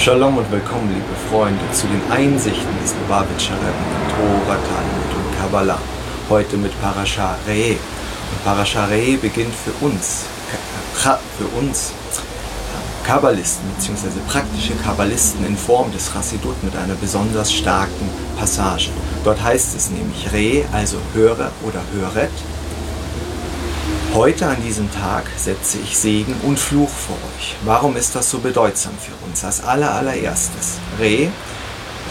Shalom und willkommen, liebe Freunde, zu den Einsichten des Lubavitcher Rebbe, Tora, Talmud und Kabbalah. Heute mit Parasha Re'eh. Und Parasha Re'eh beginnt für uns, für uns Kabbalisten bzw. praktische Kabbalisten in Form des Chassidut mit einer besonders starken Passage. Dort heißt es nämlich Re, also höre oder höret, Heute an diesem Tag setze ich Segen und Fluch vor euch. Warum ist das so bedeutsam für uns? Als allererstes, Re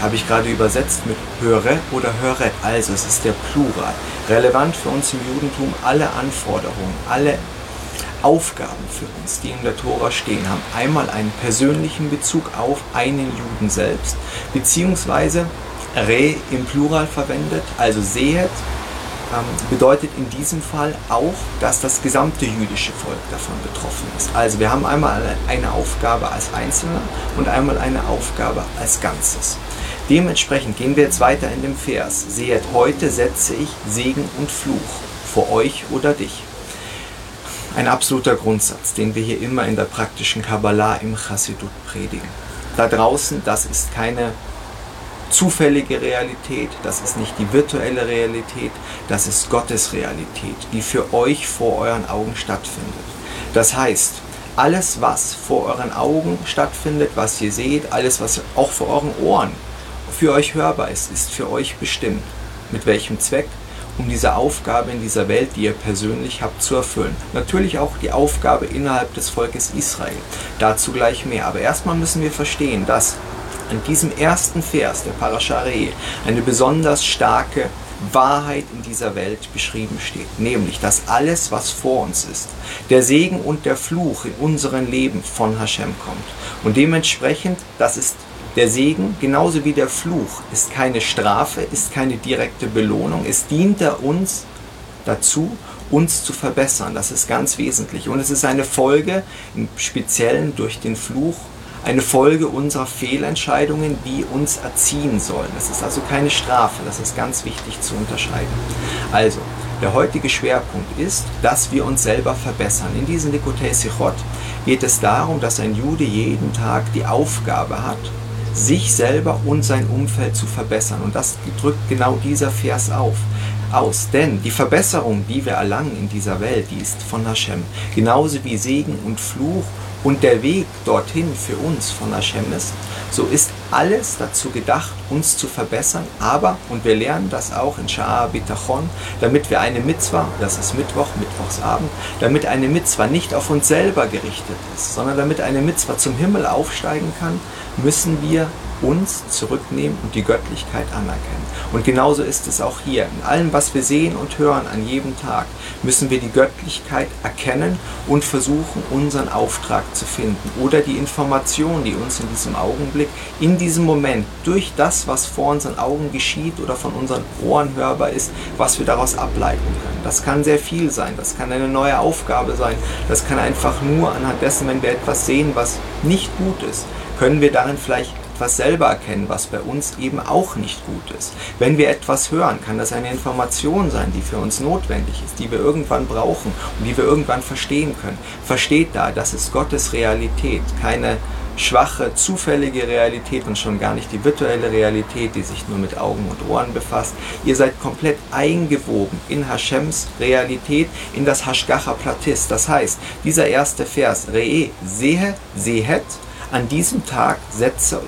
habe ich gerade übersetzt mit höre oder höret, also es ist der Plural. Relevant für uns im Judentum, alle Anforderungen, alle Aufgaben für uns, die in der Tora stehen, haben einmal einen persönlichen Bezug auf einen Juden selbst, beziehungsweise Re im Plural verwendet, also sehet bedeutet in diesem Fall auch, dass das gesamte jüdische Volk davon betroffen ist. Also wir haben einmal eine Aufgabe als Einzelner und einmal eine Aufgabe als Ganzes. Dementsprechend gehen wir jetzt weiter in dem Vers. Sehet, heute setze ich Segen und Fluch vor euch oder dich. Ein absoluter Grundsatz, den wir hier immer in der praktischen Kabbalah im Chassidut predigen. Da draußen, das ist keine zufällige Realität, das ist nicht die virtuelle Realität, das ist Gottes Realität, die für euch vor euren Augen stattfindet. Das heißt, alles, was vor euren Augen stattfindet, was ihr seht, alles, was auch vor euren Ohren für euch hörbar ist, ist für euch bestimmt. Mit welchem Zweck? Um diese Aufgabe in dieser Welt, die ihr persönlich habt, zu erfüllen. Natürlich auch die Aufgabe innerhalb des Volkes Israel. Dazu gleich mehr. Aber erstmal müssen wir verstehen, dass in diesem ersten Vers der Parashare eine besonders starke Wahrheit in dieser Welt beschrieben steht, nämlich dass alles, was vor uns ist, der Segen und der Fluch in unserem Leben von Hashem kommt. Und dementsprechend, das ist der Segen, genauso wie der Fluch, ist keine Strafe, ist keine direkte Belohnung, es dient er uns dazu, uns zu verbessern. Das ist ganz wesentlich. Und es ist eine Folge, im Speziellen durch den Fluch, eine Folge unserer Fehlentscheidungen, die uns erziehen sollen. Das ist also keine Strafe, das ist ganz wichtig zu unterscheiden. Also, der heutige Schwerpunkt ist, dass wir uns selber verbessern. In diesem Likotei Sichot geht es darum, dass ein Jude jeden Tag die Aufgabe hat, sich selber und sein Umfeld zu verbessern. Und das drückt genau dieser Vers auf aus. Denn die Verbesserung, die wir erlangen in dieser Welt, die ist von Hashem. Genauso wie Segen und Fluch und der Weg dorthin für uns von Hashem ist, so ist alles dazu gedacht, uns zu verbessern, aber, und wir lernen das auch in Sha'a Bitachon, damit wir eine Mitzwa, das ist Mittwoch, Mittwochsabend, damit eine Mitzwa nicht auf uns selber gerichtet ist, sondern damit eine Mitzwa zum Himmel aufsteigen kann, müssen wir uns zurücknehmen und die Göttlichkeit anerkennen. Und genauso ist es auch hier. In allem, was wir sehen und hören an jedem Tag, müssen wir die Göttlichkeit erkennen und versuchen, unseren Auftrag zu finden oder die Information, die uns in diesem Augenblick, in diesem Moment, durch das, was vor unseren Augen geschieht oder von unseren Ohren hörbar ist, was wir daraus ableiten können. Das kann sehr viel sein, das kann eine neue Aufgabe sein, das kann einfach nur anhand dessen, wenn wir etwas sehen, was nicht gut ist, können wir darin vielleicht etwas selber erkennen, was bei uns eben auch nicht gut ist. Wenn wir etwas hören, kann das eine Information sein, die für uns notwendig ist, die wir irgendwann brauchen und die wir irgendwann verstehen können. Versteht da, das ist Gottes Realität, keine schwache, zufällige Realität und schon gar nicht die virtuelle Realität, die sich nur mit Augen und Ohren befasst. Ihr seid komplett eingewoben in Hashems Realität, in das Hashgacha Platis. Das heißt, dieser erste Vers, Re'e, sehe, sehet, an diesem Tag setze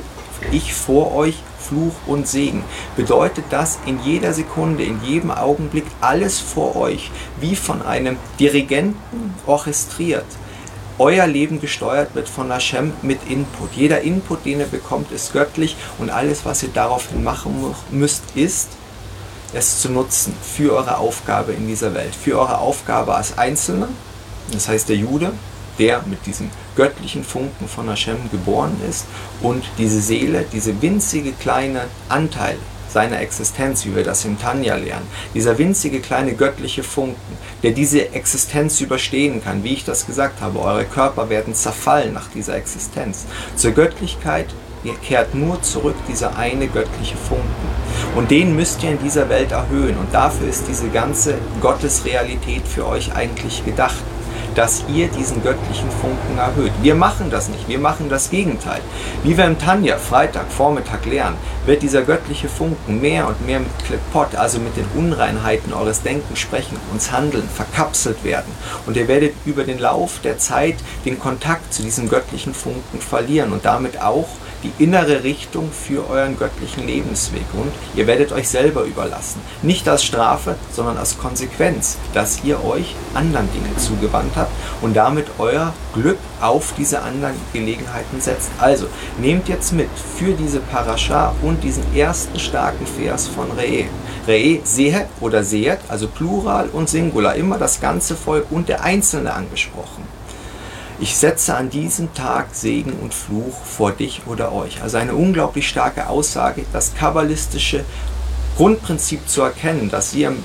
ich vor euch Fluch und Segen. Bedeutet das in jeder Sekunde, in jedem Augenblick alles vor euch, wie von einem Dirigenten orchestriert. Euer Leben gesteuert wird von Hashem mit Input. Jeder Input, den ihr bekommt, ist göttlich und alles, was ihr daraufhin machen müsst, ist, es zu nutzen für eure Aufgabe in dieser Welt, für eure Aufgabe als Einzelner, das heißt der Jude, der mit diesem göttlichen Funken von Hashem geboren ist und diese Seele, diese winzige kleine Anteil seiner Existenz, wie wir das im Tanja lernen, dieser winzige kleine göttliche Funken, der diese Existenz überstehen kann, wie ich das gesagt habe, eure Körper werden zerfallen nach dieser Existenz. Zur Göttlichkeit ihr kehrt nur zurück dieser eine göttliche Funken. Und den müsst ihr in dieser Welt erhöhen. Und dafür ist diese ganze Gottesrealität für euch eigentlich gedacht dass ihr diesen göttlichen Funken erhöht. Wir machen das nicht, wir machen das Gegenteil. Wie wir im Tanja Freitag, Vormittag lernen, wird dieser göttliche Funken mehr und mehr mit Klepot, also mit den Unreinheiten eures Denkens, Sprechen, uns Handeln, verkapselt werden. Und ihr werdet über den Lauf der Zeit den Kontakt zu diesem göttlichen Funken verlieren und damit auch die innere Richtung für euren göttlichen Lebensweg. Und ihr werdet euch selber überlassen. Nicht als Strafe, sondern als Konsequenz, dass ihr euch anderen Dingen zugewandt habt und damit euer Glück auf diese anderen Gelegenheiten setzt. Also nehmt jetzt mit für diese Parascha und diesen ersten starken Vers von Re'e. Re'e, sehe oder sehet, also Plural und Singular, immer das ganze Volk und der Einzelne angesprochen. Ich setze an diesem Tag Segen und Fluch vor dich oder euch. Also eine unglaublich starke Aussage, das kabbalistische Grundprinzip zu erkennen, dass wir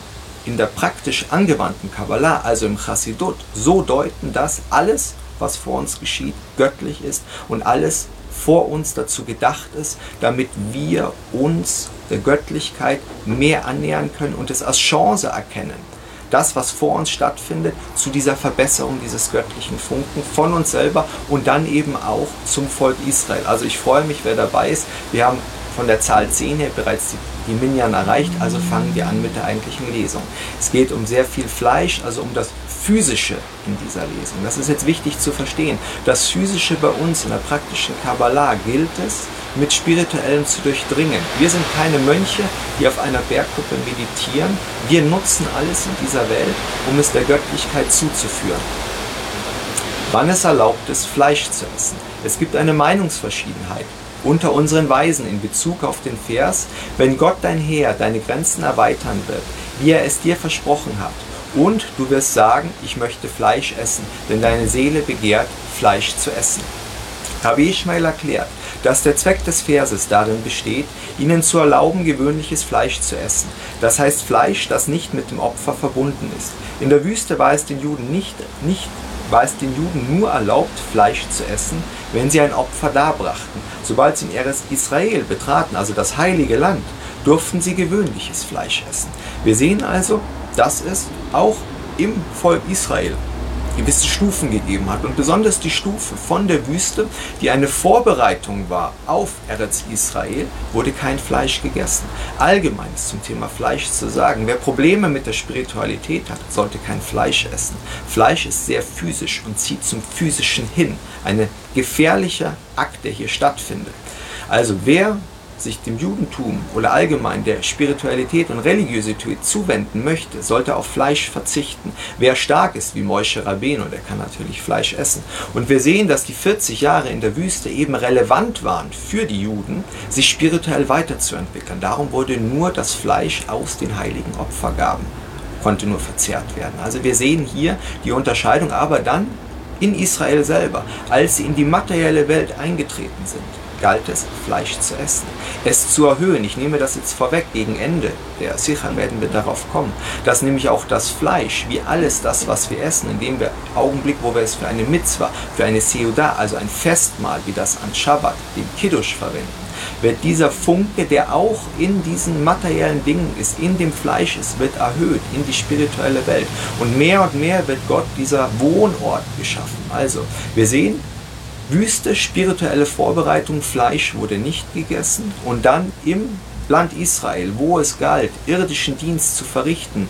in der praktisch angewandten Kabbalah, also im Chassidut, so deuten, dass alles, was vor uns geschieht, göttlich ist und alles vor uns dazu gedacht ist, damit wir uns der Göttlichkeit mehr annähern können und es als Chance erkennen das, was vor uns stattfindet, zu dieser Verbesserung dieses göttlichen Funken von uns selber und dann eben auch zum Volk Israel. Also ich freue mich, wer dabei ist. Wir haben von der Zahl 10 her bereits die, die Minyan erreicht, also fangen wir an mit der eigentlichen Lesung. Es geht um sehr viel Fleisch, also um das Physische in dieser Lesung. Das ist jetzt wichtig zu verstehen. Das Physische bei uns in der praktischen Kabbalah gilt es, mit Spirituellem zu durchdringen. Wir sind keine Mönche, die auf einer Bergkuppe meditieren. Wir nutzen alles in dieser Welt, um es der Göttlichkeit zuzuführen. Wann es erlaubt ist, Fleisch zu essen. Es gibt eine Meinungsverschiedenheit unter unseren Weisen in Bezug auf den Vers, wenn Gott dein Heer deine Grenzen erweitern wird, wie er es dir versprochen hat, und du wirst sagen, ich möchte Fleisch essen, denn deine Seele begehrt, Fleisch zu essen. Rabbi Ishmael erklärt, dass der Zweck des Verses darin besteht, ihnen zu erlauben, gewöhnliches Fleisch zu essen. Das heißt Fleisch, das nicht mit dem Opfer verbunden ist. In der Wüste war es den Juden nicht, nicht war es den Juden nur erlaubt, Fleisch zu essen, wenn sie ein Opfer darbrachten. Sobald sie in Israel betraten, also das heilige Land, durften sie gewöhnliches Fleisch essen. Wir sehen also, dass es auch im Volk Israel gewisse Stufen gegeben hat. Und besonders die Stufe von der Wüste, die eine Vorbereitung war auf Eretz Israel, wurde kein Fleisch gegessen. Allgemein ist zum Thema Fleisch zu sagen, wer Probleme mit der Spiritualität hat, sollte kein Fleisch essen. Fleisch ist sehr physisch und zieht zum Physischen hin. Ein gefährlicher Akt, der hier stattfindet. Also wer sich dem Judentum oder allgemein der Spiritualität und Religiosität zuwenden möchte, sollte auf Fleisch verzichten. Wer stark ist wie Moshe Rabbeinu, der kann natürlich Fleisch essen. Und wir sehen, dass die 40 Jahre in der Wüste eben relevant waren für die Juden, sich spirituell weiterzuentwickeln. Darum wurde nur das Fleisch aus den heiligen Opfergaben konnte nur verzehrt werden. Also wir sehen hier die Unterscheidung, aber dann in Israel selber, als sie in die materielle Welt eingetreten sind galt es, Fleisch zu essen. Es zu erhöhen, ich nehme das jetzt vorweg, gegen Ende der Sicher werden wir darauf kommen, dass nämlich auch das Fleisch, wie alles das, was wir essen, in dem wir Augenblick, wo wir es für eine Mitzwa, für eine Seudah, also ein Festmahl, wie das an Shabbat, dem Kiddush verwenden, wird dieser Funke, der auch in diesen materiellen Dingen ist, in dem Fleisch ist, wird erhöht in die spirituelle Welt. Und mehr und mehr wird Gott dieser Wohnort geschaffen. Also, wir sehen, Wüste, spirituelle Vorbereitung, Fleisch wurde nicht gegessen. Und dann im Land Israel, wo es galt, irdischen Dienst zu verrichten,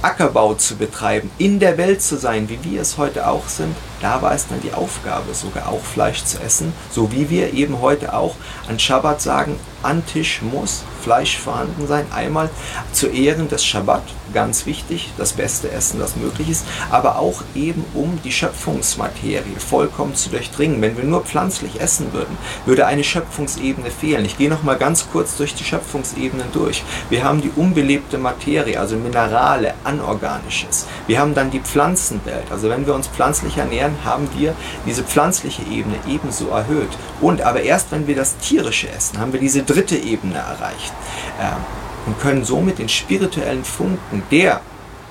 Ackerbau zu betreiben, in der Welt zu sein, wie wir es heute auch sind, da war es dann die Aufgabe, sogar auch Fleisch zu essen, so wie wir eben heute auch an Schabbat sagen, an Tisch muss Fleisch vorhanden sein. Einmal zu Ehren des Schabbat, ganz wichtig, das beste Essen, das möglich ist, aber auch eben um die Schöpfungsmaterie vollkommen zu durchdringen. Wenn wir nur pflanzlich essen würden, würde eine Schöpfungsebene fehlen. Ich gehe noch mal ganz kurz durch die Schöpfungsebenen durch. Wir haben die unbelebte Materie, also Minerale, Anorganisches. Wir haben dann die Pflanzenwelt, also wenn wir uns pflanzlich ernähren, haben wir diese pflanzliche Ebene ebenso erhöht. Und aber erst wenn wir das tierische essen, haben wir diese dritte Ebene erreicht äh, und können somit den spirituellen Funken, der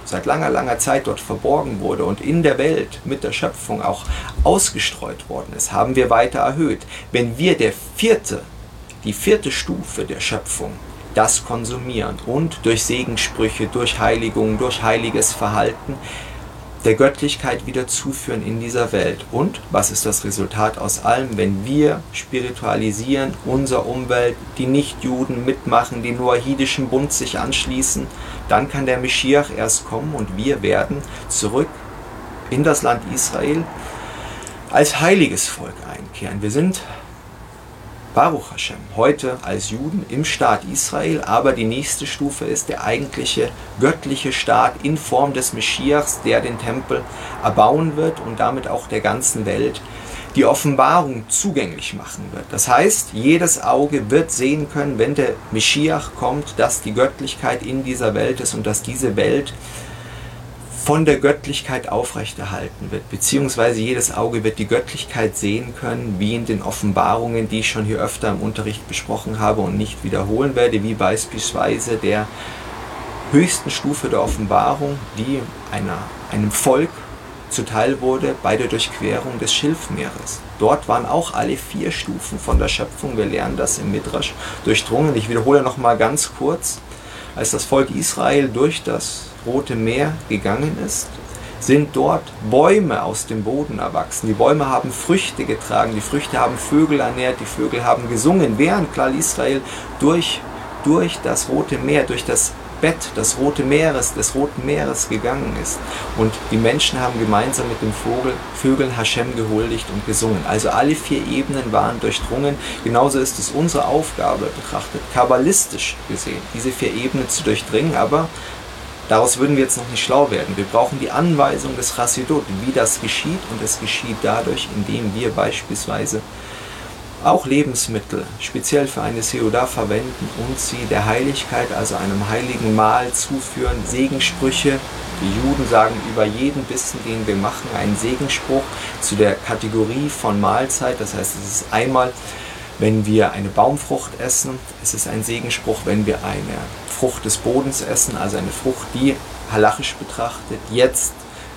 seit langer, langer Zeit dort verborgen wurde und in der Welt mit der Schöpfung auch ausgestreut worden ist, haben wir weiter erhöht. Wenn wir der vierte, die vierte Stufe der Schöpfung, das konsumieren und durch Segensprüche, durch Heiligung, durch heiliges Verhalten der Göttlichkeit wieder zuführen in dieser Welt. Und was ist das Resultat aus allem, wenn wir spiritualisieren, unsere Umwelt, die Nichtjuden mitmachen, die noahidischen Bund sich anschließen, dann kann der Meschiach erst kommen und wir werden zurück in das Land Israel als heiliges Volk einkehren. Wir sind Baruch Hashem, heute als Juden im Staat Israel, aber die nächste Stufe ist der eigentliche göttliche Staat in Form des Meschiachs, der den Tempel erbauen wird und damit auch der ganzen Welt die Offenbarung zugänglich machen wird. Das heißt, jedes Auge wird sehen können, wenn der Meschiach kommt, dass die Göttlichkeit in dieser Welt ist und dass diese Welt von der Göttlichkeit aufrechterhalten wird, beziehungsweise jedes Auge wird die Göttlichkeit sehen können, wie in den Offenbarungen, die ich schon hier öfter im Unterricht besprochen habe und nicht wiederholen werde, wie beispielsweise der höchsten Stufe der Offenbarung, die einer, einem Volk zuteil wurde bei der Durchquerung des Schilfmeeres. Dort waren auch alle vier Stufen von der Schöpfung, wir lernen das im Midrash, durchdrungen. Ich wiederhole nochmal ganz kurz, als das Volk Israel durch das Rote Meer gegangen ist, sind dort Bäume aus dem Boden erwachsen. Die Bäume haben Früchte getragen, die Früchte haben Vögel ernährt, die Vögel haben gesungen, während Klal Israel durch, durch das Rote Meer, durch das Bett des Roten Meeres, des Roten Meeres gegangen ist. Und die Menschen haben gemeinsam mit den Vogel, Vögeln Hashem gehuldigt und gesungen. Also alle vier Ebenen waren durchdrungen. Genauso ist es unsere Aufgabe betrachtet, kabbalistisch gesehen, diese vier Ebenen zu durchdringen. Aber Daraus würden wir jetzt noch nicht schlau werden. Wir brauchen die Anweisung des Chassidut, wie das geschieht. Und es geschieht dadurch, indem wir beispielsweise auch Lebensmittel speziell für eine Seudah verwenden und sie der Heiligkeit, also einem heiligen Mahl zuführen. Segensprüche, die Juden sagen über jeden Bissen, den wir machen, einen Segensspruch zu der Kategorie von Mahlzeit. Das heißt, es ist einmal, wenn wir eine Baumfrucht essen, es ist ein Segensspruch, wenn wir eine Frucht des Bodens essen, also eine Frucht, die halachisch betrachtet jetzt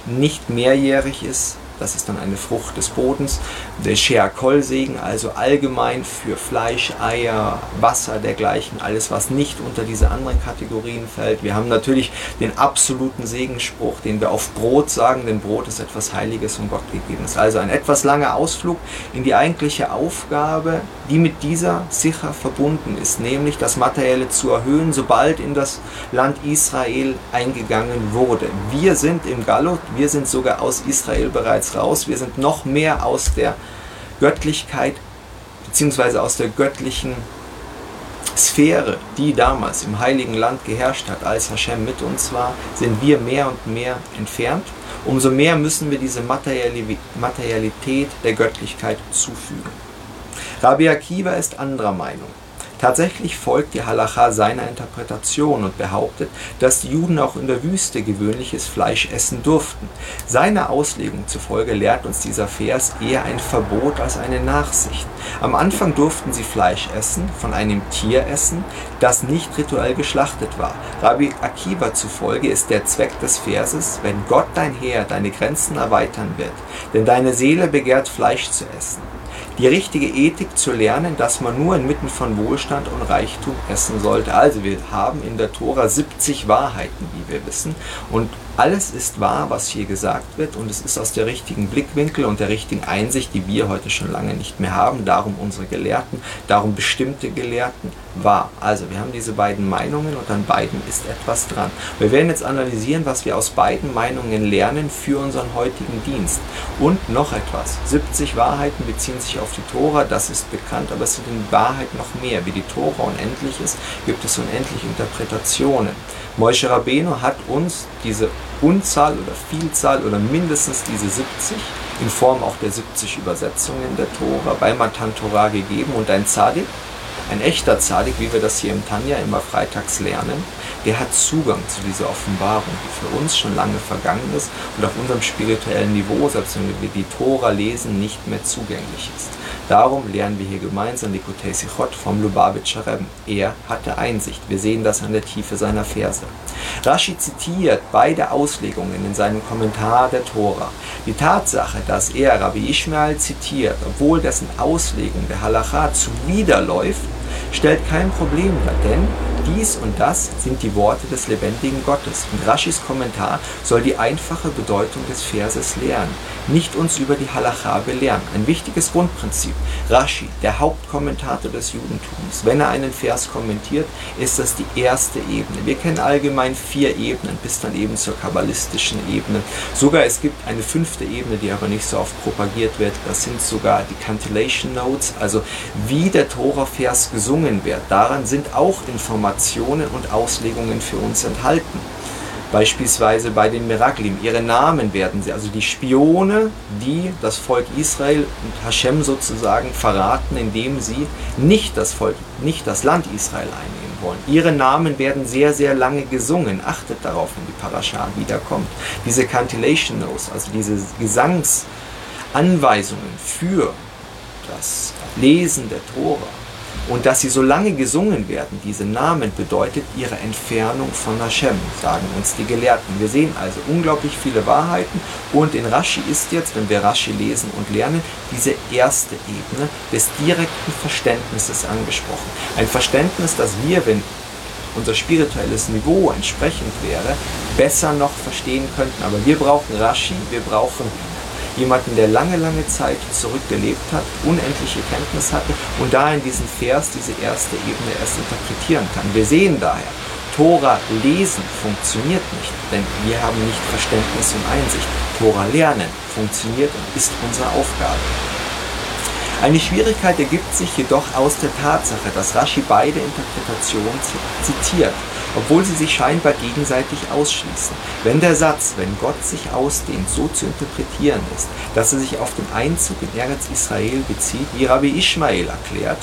nicht mehrjährig ist, das ist dann eine Frucht des Bodens. Der Sheakol-Segen, also allgemein für Fleisch, Eier, Wasser, dergleichen, alles, was nicht unter diese anderen Kategorien fällt. Wir haben natürlich den absoluten Segenspruch, den wir auf Brot sagen, denn Brot ist etwas Heiliges und Gott gegebenes. Also ein etwas langer Ausflug in die eigentliche Aufgabe, die mit dieser Sicher verbunden ist, nämlich das Materielle zu erhöhen, sobald in das Land Israel eingegangen wurde. Wir sind im Galut, wir sind sogar aus Israel bereits raus, wir sind noch mehr aus der Göttlichkeit beziehungsweise aus der göttlichen Sphäre, die damals im heiligen Land geherrscht hat, als Hashem mit uns war, sind wir mehr und mehr entfernt. Umso mehr müssen wir diese Materialität der Göttlichkeit zufügen. Rabbi Akiva ist anderer Meinung. Tatsächlich folgt die Halacha seiner Interpretation und behauptet, dass die Juden auch in der Wüste gewöhnliches Fleisch essen durften. Seiner Auslegung zufolge lehrt uns dieser Vers eher ein Verbot als eine Nachsicht. Am Anfang durften sie Fleisch essen, von einem Tier essen, das nicht rituell geschlachtet war. Rabbi Akiva zufolge ist der Zweck des Verses, wenn Gott dein Heer deine Grenzen erweitern wird, denn deine Seele begehrt Fleisch zu essen die richtige Ethik zu lernen, dass man nur inmitten von Wohlstand und Reichtum essen sollte. Also wir haben in der Tora 70 Wahrheiten, wie wir wissen. Und alles ist wahr, was hier gesagt wird. Und es ist aus der richtigen Blickwinkel und der richtigen Einsicht, die wir heute schon lange nicht mehr haben. Darum unsere Gelehrten, darum bestimmte Gelehrten wahr. Also wir haben diese beiden Meinungen und an beiden ist etwas dran. Wir werden jetzt analysieren, was wir aus beiden Meinungen lernen für unseren heutigen Dienst. Und noch etwas. 70 Wahrheiten beziehen sich auf die Tora, das ist bekannt, aber es sind in Wahrheit noch mehr. Wie die Tora unendlich ist, gibt es unendliche Interpretationen. Moshe Rabbeinu hat uns diese Unzahl oder Vielzahl oder mindestens diese 70 in Form auch der 70 Übersetzungen der Tora bei Matan Torah gegeben und ein Zadik, ein echter Zadik, wie wir das hier im Tanja immer freitags lernen, der hat Zugang zu dieser Offenbarung, die für uns schon lange vergangen ist und auf unserem spirituellen Niveau, selbst wenn wir die Tora lesen, nicht mehr zugänglich ist. Darum lernen wir hier gemeinsam Likutei Sichot vom Lubavitcher Rebbe. Er hatte Einsicht. Wir sehen das an der Tiefe seiner Verse. Rashi zitiert beide Auslegungen in seinem Kommentar der Tora. Die Tatsache, dass er Rabbi Ishmael zitiert, obwohl dessen Auslegung der Halacha zuwiderläuft, stellt kein Problem dar, denn dies und das sind die Worte des lebendigen Gottes. Und Raschis Kommentar soll die einfache Bedeutung des Verses lehren, nicht uns über die Halacha belehren. Ein wichtiges Grundprinzip. Rashi, der Hauptkommentator des Judentums, wenn er einen Vers kommentiert, ist das die erste Ebene. Wir kennen allgemein vier Ebenen, bis dann eben zur kabbalistischen Ebene. Sogar es gibt eine fünfte Ebene, die aber nicht so oft propagiert wird. Das sind sogar die Cantillation Notes, also wie der Tora-Vers gesungen wird. Daran sind auch Informationen und Auslegungen für uns enthalten. Beispielsweise bei den Meraklim. Ihre Namen werden sie, also die Spione, die das Volk Israel und Hashem sozusagen verraten, indem sie nicht das Volk, nicht das Land Israel einnehmen wollen. Ihre Namen werden sehr, sehr lange gesungen. Achtet darauf, wenn die Parascha wiederkommt. Diese Cantillation Notes, also diese Gesangsanweisungen für das Lesen der Tora, und dass sie so lange gesungen werden, diese Namen, bedeutet ihre Entfernung von Hashem, sagen uns die Gelehrten. Wir sehen also unglaublich viele Wahrheiten und in Rashi ist jetzt, wenn wir Rashi lesen und lernen, diese erste Ebene des direkten Verständnisses angesprochen. Ein Verständnis, das wir, wenn unser spirituelles Niveau entsprechend wäre, besser noch verstehen könnten. Aber wir brauchen Rashi, wir brauchen jemanden, der lange, lange Zeit zurückgelebt hat, unendliche Kenntnis hatte und da in diesen Vers diese erste Ebene erst interpretieren kann. Wir sehen daher, Tora lesen funktioniert nicht, denn wir haben nicht Verständnis und Einsicht. Tora lernen funktioniert und ist unsere Aufgabe. Eine Schwierigkeit ergibt sich jedoch aus der Tatsache, dass Rashi beide Interpretationen zitiert obwohl sie sich scheinbar gegenseitig ausschließen. Wenn der Satz, wenn Gott sich ausdehnt, so zu interpretieren ist, dass er sich auf den Einzug in Eretz Israel bezieht, wie Rabbi Ishmael erklärt,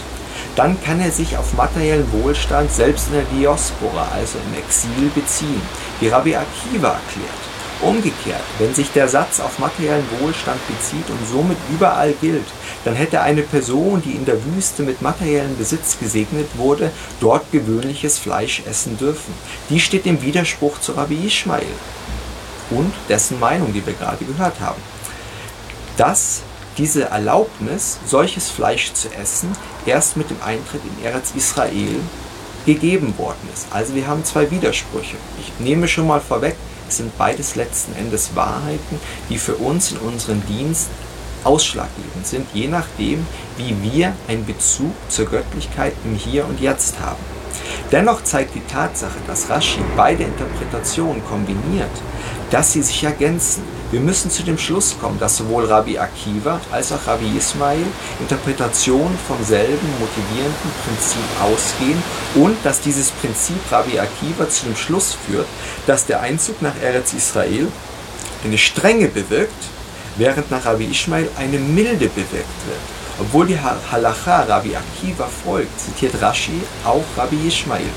dann kann er sich auf materiellen Wohlstand selbst in der Diaspora, also im Exil, beziehen, wie Rabbi Akiva erklärt. Umgekehrt, wenn sich der Satz auf materiellen Wohlstand bezieht und somit überall gilt, dann hätte eine Person, die in der Wüste mit materiellem Besitz gesegnet wurde, dort gewöhnliches Fleisch essen dürfen. Die steht im Widerspruch zu Rabbi Ishmael und dessen Meinung, die wir gerade gehört haben. Dass diese Erlaubnis, solches Fleisch zu essen, erst mit dem Eintritt in Eretz Israel gegeben worden ist. Also wir haben zwei Widersprüche. Ich nehme schon mal vorweg, sind beides letzten Endes Wahrheiten, die für uns in unserem Dienst ausschlaggebend sind, je nachdem, wie wir einen Bezug zur Göttlichkeit im Hier und Jetzt haben. Dennoch zeigt die Tatsache, dass Rashi beide Interpretationen kombiniert, dass sie sich ergänzen. Wir müssen zu dem Schluss kommen, dass sowohl Rabbi Akiva als auch Rabbi Ismail Interpretationen vom selben motivierenden Prinzip ausgehen und dass dieses Prinzip Rabbi Akiva zu dem Schluss führt, dass der Einzug nach Eretz Israel eine Strenge bewirkt, während nach Rabbi Ismail eine Milde bewirkt wird. Obwohl die Halacha Rabbi Akiva folgt, zitiert Rashi auch Rabbi Ismail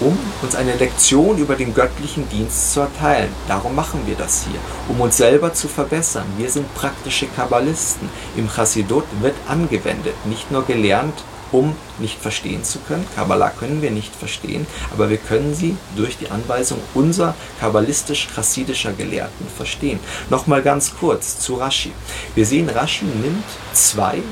um uns eine Lektion über den göttlichen Dienst zu erteilen. Darum machen wir das hier, um uns selber zu verbessern. Wir sind praktische Kabbalisten. Im Chassidut wird angewendet, nicht nur gelernt, um nicht verstehen zu können. Kabbalah können wir nicht verstehen, aber wir können sie durch die Anweisung unserer kabbalistisch-chassidischer Gelehrten verstehen. Nochmal ganz kurz zu Rashi. Wir sehen, Rashi nimmt zwei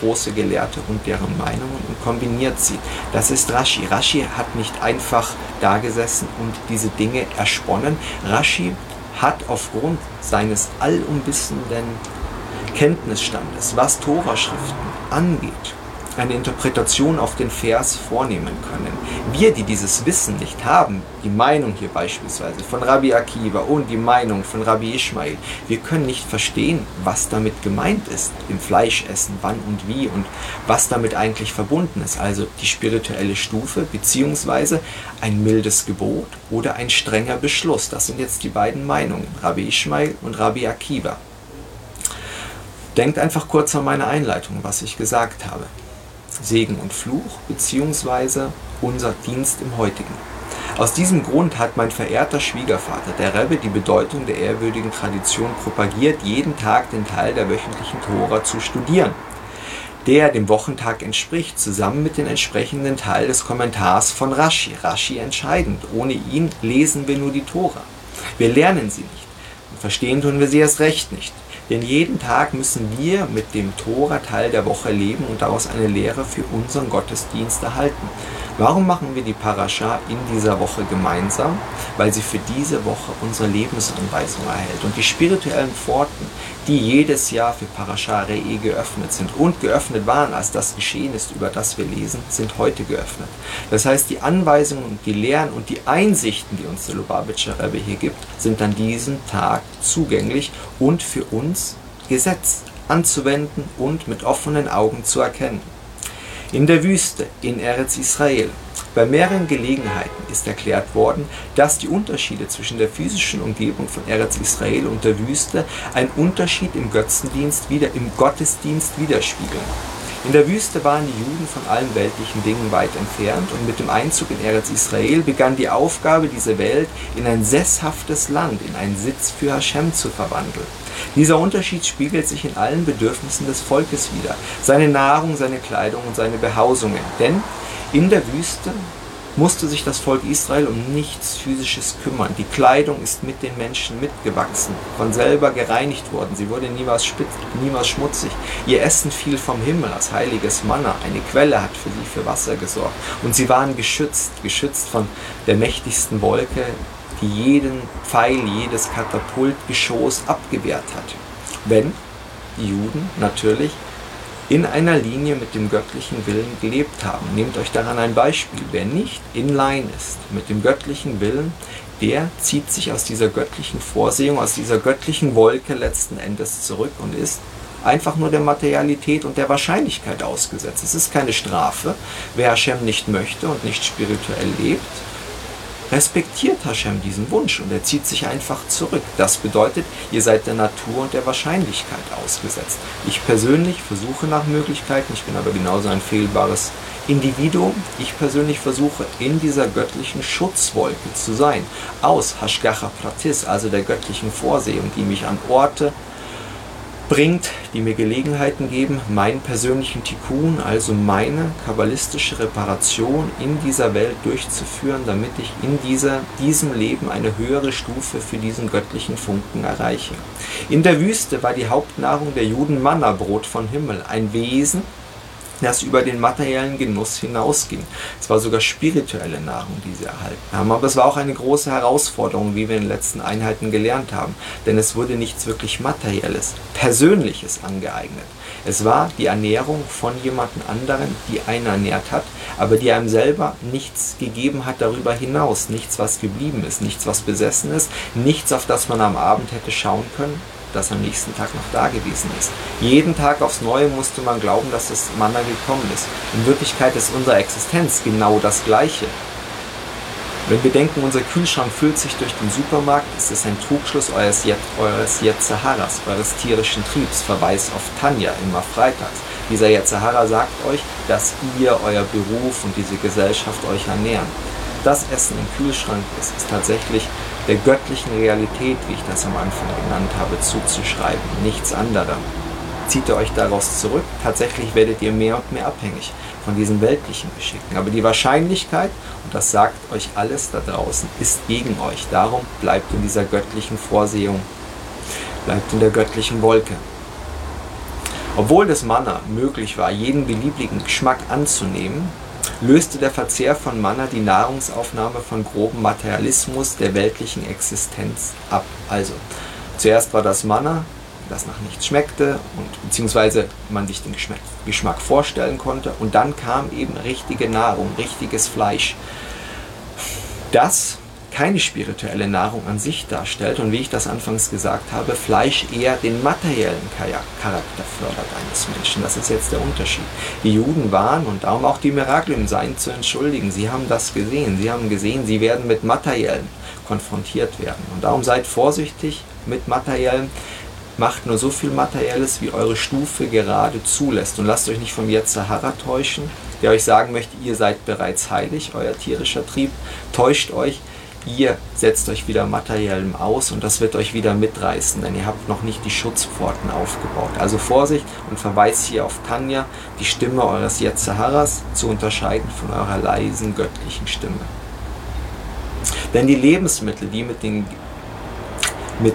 große Gelehrte und deren Meinungen und kombiniert sie. Das ist Rashi. Rashi hat nicht einfach dagesessen und diese Dinge ersponnen. Rashi hat aufgrund seines allumwissenden Kenntnisstandes, was Toraschriften angeht, eine Interpretation auf den Vers vornehmen können. Wir, die dieses Wissen nicht haben, die Meinung hier beispielsweise von Rabbi Akiva und die Meinung von Rabbi Ishmael, wir können nicht verstehen, was damit gemeint ist im Fleischessen, wann und wie und was damit eigentlich verbunden ist. Also die spirituelle Stufe beziehungsweise ein mildes Gebot oder ein strenger Beschluss. Das sind jetzt die beiden Meinungen, Rabbi Ishmael und Rabbi Akiva. Denkt einfach kurz an meine Einleitung, was ich gesagt habe. Segen und Fluch beziehungsweise unser Dienst im heutigen. Aus diesem Grund hat mein verehrter Schwiegervater, der Rebbe, die Bedeutung der ehrwürdigen Tradition propagiert, jeden Tag den Teil der wöchentlichen Tora zu studieren, der dem Wochentag entspricht, zusammen mit dem entsprechenden Teil des Kommentars von Rashi. Rashi entscheidend. Ohne ihn lesen wir nur die Tora. Wir lernen sie nicht. Und verstehen tun wir sie erst recht nicht. Denn jeden Tag müssen wir mit dem Tora-Teil der Woche leben und daraus eine Lehre für unseren Gottesdienst erhalten. Warum machen wir die Parascha in dieser Woche gemeinsam? Weil sie für diese Woche unsere Lebensanweisung erhält. Und die spirituellen Pforten, die jedes Jahr für Parascha Re'e geöffnet sind und geöffnet waren, als das geschehen ist, über das wir lesen, sind heute geöffnet. Das heißt, die Anweisungen und die Lehren und die Einsichten, die uns der Lubavitcher Rebbe hier gibt, sind an diesem Tag zugänglich und für uns gesetzt anzuwenden und mit offenen Augen zu erkennen. In der Wüste, in Eretz Israel, bei mehreren Gelegenheiten ist erklärt worden, dass die Unterschiede zwischen der physischen Umgebung von Eretz Israel und der Wüste einen Unterschied im Götzendienst wieder im Gottesdienst widerspiegeln. In der Wüste waren die Juden von allen weltlichen Dingen weit entfernt und mit dem Einzug in Eretz Israel begann die Aufgabe, diese Welt in ein sesshaftes Land, in einen Sitz für Hashem zu verwandeln. Dieser Unterschied spiegelt sich in allen Bedürfnissen des Volkes wider, seine Nahrung, seine Kleidung und seine Behausungen. Denn in der Wüste musste sich das Volk Israel um nichts Physisches kümmern. Die Kleidung ist mit den Menschen mitgewachsen, von selber gereinigt worden. Sie wurde niemals, spitz, niemals schmutzig. Ihr Essen fiel vom Himmel als heiliges Manna. Eine Quelle hat für sie für Wasser gesorgt. Und sie waren geschützt, geschützt von der mächtigsten Wolke, die jeden Pfeil, jedes Katapultgeschoss abgewehrt hat. Wenn die Juden natürlich in einer Linie mit dem göttlichen Willen gelebt haben. Nehmt euch daran ein Beispiel. Wer nicht in Line ist mit dem göttlichen Willen, der zieht sich aus dieser göttlichen Vorsehung, aus dieser göttlichen Wolke letzten Endes zurück und ist einfach nur der Materialität und der Wahrscheinlichkeit ausgesetzt. Es ist keine Strafe. Wer Hashem nicht möchte und nicht spirituell lebt, respektiert Hashem diesen Wunsch und er zieht sich einfach zurück. Das bedeutet, ihr seid der Natur und der Wahrscheinlichkeit ausgesetzt. Ich persönlich versuche nach Möglichkeiten, ich bin aber genauso ein fehlbares Individuum, ich persönlich versuche in dieser göttlichen Schutzwolke zu sein, aus Hashgacha Pratis, also der göttlichen Vorsehung, die mich an Orte, bringt, die mir Gelegenheiten geben, meinen persönlichen Tikkun, also meine kabbalistische Reparation in dieser Welt durchzuführen, damit ich in dieser, diesem Leben eine höhere Stufe für diesen göttlichen Funken erreiche. In der Wüste war die Hauptnahrung der Juden Mannabrot von Himmel, ein Wesen, das über den materiellen Genuss hinausging. Es war sogar spirituelle Nahrung, die sie erhalten haben. Aber es war auch eine große Herausforderung, wie wir in den letzten Einheiten gelernt haben. Denn es wurde nichts wirklich Materielles, Persönliches angeeignet. Es war die Ernährung von jemandem anderen, die einen ernährt hat, aber die einem selber nichts gegeben hat darüber hinaus. Nichts, was geblieben ist, nichts, was besessen ist, nichts, auf das man am Abend hätte schauen können, das am nächsten Tag noch da gewesen ist. Jeden Tag aufs Neue musste man glauben, dass das Manna gekommen ist. In Wirklichkeit ist unsere Existenz genau das Gleiche. Wenn wir denken, unser Kühlschrank füllt sich durch den Supermarkt, ist es ein Trugschluss eures, Jet, eures eures tierischen Triebs, Verweis auf Tanja immer freitags. Dieser Yetzahara sagt euch, dass ihr, euer Beruf und diese Gesellschaft euch ernähren. Das Essen im Kühlschrank ist, ist tatsächlich der göttlichen Realität, wie ich das am Anfang genannt habe, zuzuschreiben, nichts anderem. Zieht ihr euch daraus zurück, tatsächlich werdet ihr mehr und mehr abhängig von diesen weltlichen Geschicken. Aber die Wahrscheinlichkeit, und das sagt euch alles da draußen, ist gegen euch. Darum bleibt in dieser göttlichen Vorsehung, bleibt in der göttlichen Wolke. Obwohl das Manna möglich war, jeden beliebigen Geschmack anzunehmen, löste der Verzehr von Manna die Nahrungsaufnahme von grobem Materialismus der weltlichen Existenz ab. Also, zuerst war das Manna, das nach nichts schmeckte und beziehungsweise man sich den Geschmack, Geschmack vorstellen konnte und dann kam eben richtige Nahrung, richtiges Fleisch. Das keine spirituelle Nahrung an sich darstellt und wie ich das anfangs gesagt habe, Fleisch eher den materiellen Charakter fördert eines Menschen. Das ist jetzt der Unterschied. Die Juden waren und darum auch die Mirakel im Sein zu entschuldigen. Sie haben das gesehen. Sie haben gesehen, sie werden mit materiellen konfrontiert werden. Und darum seid vorsichtig mit materiellen. Macht nur so viel Materielles, wie eure Stufe gerade zulässt. Und lasst euch nicht vom Yetzahara täuschen, der euch sagen möchte, ihr seid bereits heilig, euer tierischer Trieb. Täuscht euch, ihr setzt euch wieder materiellem aus und das wird euch wieder mitreißen, denn ihr habt noch nicht die Schutzpforten aufgebaut. Also Vorsicht und Verweis hier auf Tanja, die Stimme eures Yetzaharas zu unterscheiden von eurer leisen göttlichen Stimme. Denn die Lebensmittel, die mit, den, mit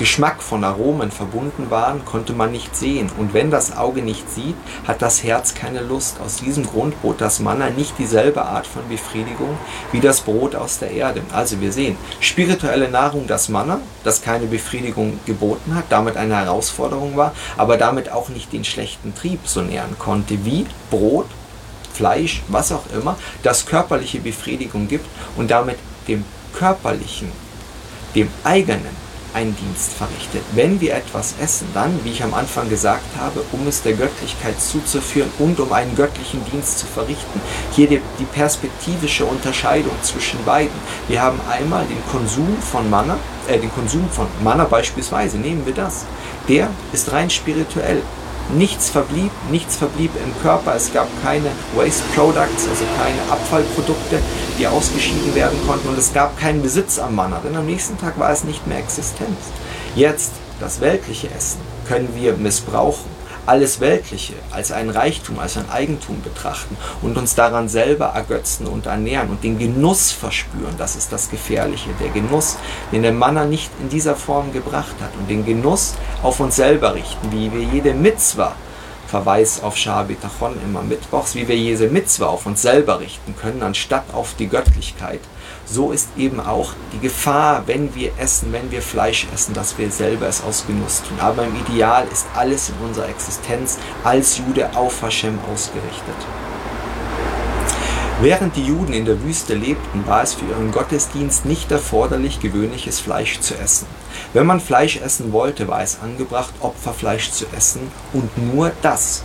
Geschmack von Aromen verbunden waren, konnte man nicht sehen. Und wenn das Auge nicht sieht, hat das Herz keine Lust. Aus diesem Grund bot das Manna nicht dieselbe Art von Befriedigung wie das Brot aus der Erde. Also wir sehen, spirituelle Nahrung, das Manna, das keine Befriedigung geboten hat, damit eine Herausforderung war, aber damit auch nicht den schlechten Trieb so nähern konnte wie Brot, Fleisch, was auch immer, das körperliche Befriedigung gibt und damit dem körperlichen, dem eigenen einen Dienst verrichtet. Wenn wir etwas essen, dann, wie ich am Anfang gesagt habe, um es der Göttlichkeit zuzuführen und um einen göttlichen Dienst zu verrichten. Hier die, die perspektivische Unterscheidung zwischen beiden. Wir haben einmal den Konsum von Manna, äh, den Konsum von Manna beispielsweise, nehmen wir das. Der ist rein spirituell. Nichts verblieb, nichts verblieb im Körper. Es gab keine Waste Products, also keine Abfallprodukte, die ausgeschieden werden konnten. Und es gab keinen Besitz am Manna, denn am nächsten Tag war es nicht mehr existent. Jetzt, das weltliche Essen, können wir missbrauchen alles Weltliche als ein Reichtum, als ein Eigentum betrachten und uns daran selber ergötzen und ernähren und den Genuss verspüren. Das ist das Gefährliche, der Genuss, den der Manner nicht in dieser Form gebracht hat und den Genuss auf uns selber richten, wie wir jede Mitzwa Verweis auf Shabitachon immer mittwochs, wie wir jede Mitzwa auf uns selber richten können, anstatt auf die Göttlichkeit so ist eben auch die Gefahr, wenn wir essen, wenn wir Fleisch essen, dass wir selber es aus Genuss tun. Aber im Ideal ist alles in unserer Existenz als Jude auf Hashem ausgerichtet. Während die Juden in der Wüste lebten, war es für ihren Gottesdienst nicht erforderlich, gewöhnliches Fleisch zu essen. Wenn man Fleisch essen wollte, war es angebracht, Opferfleisch zu essen und nur das.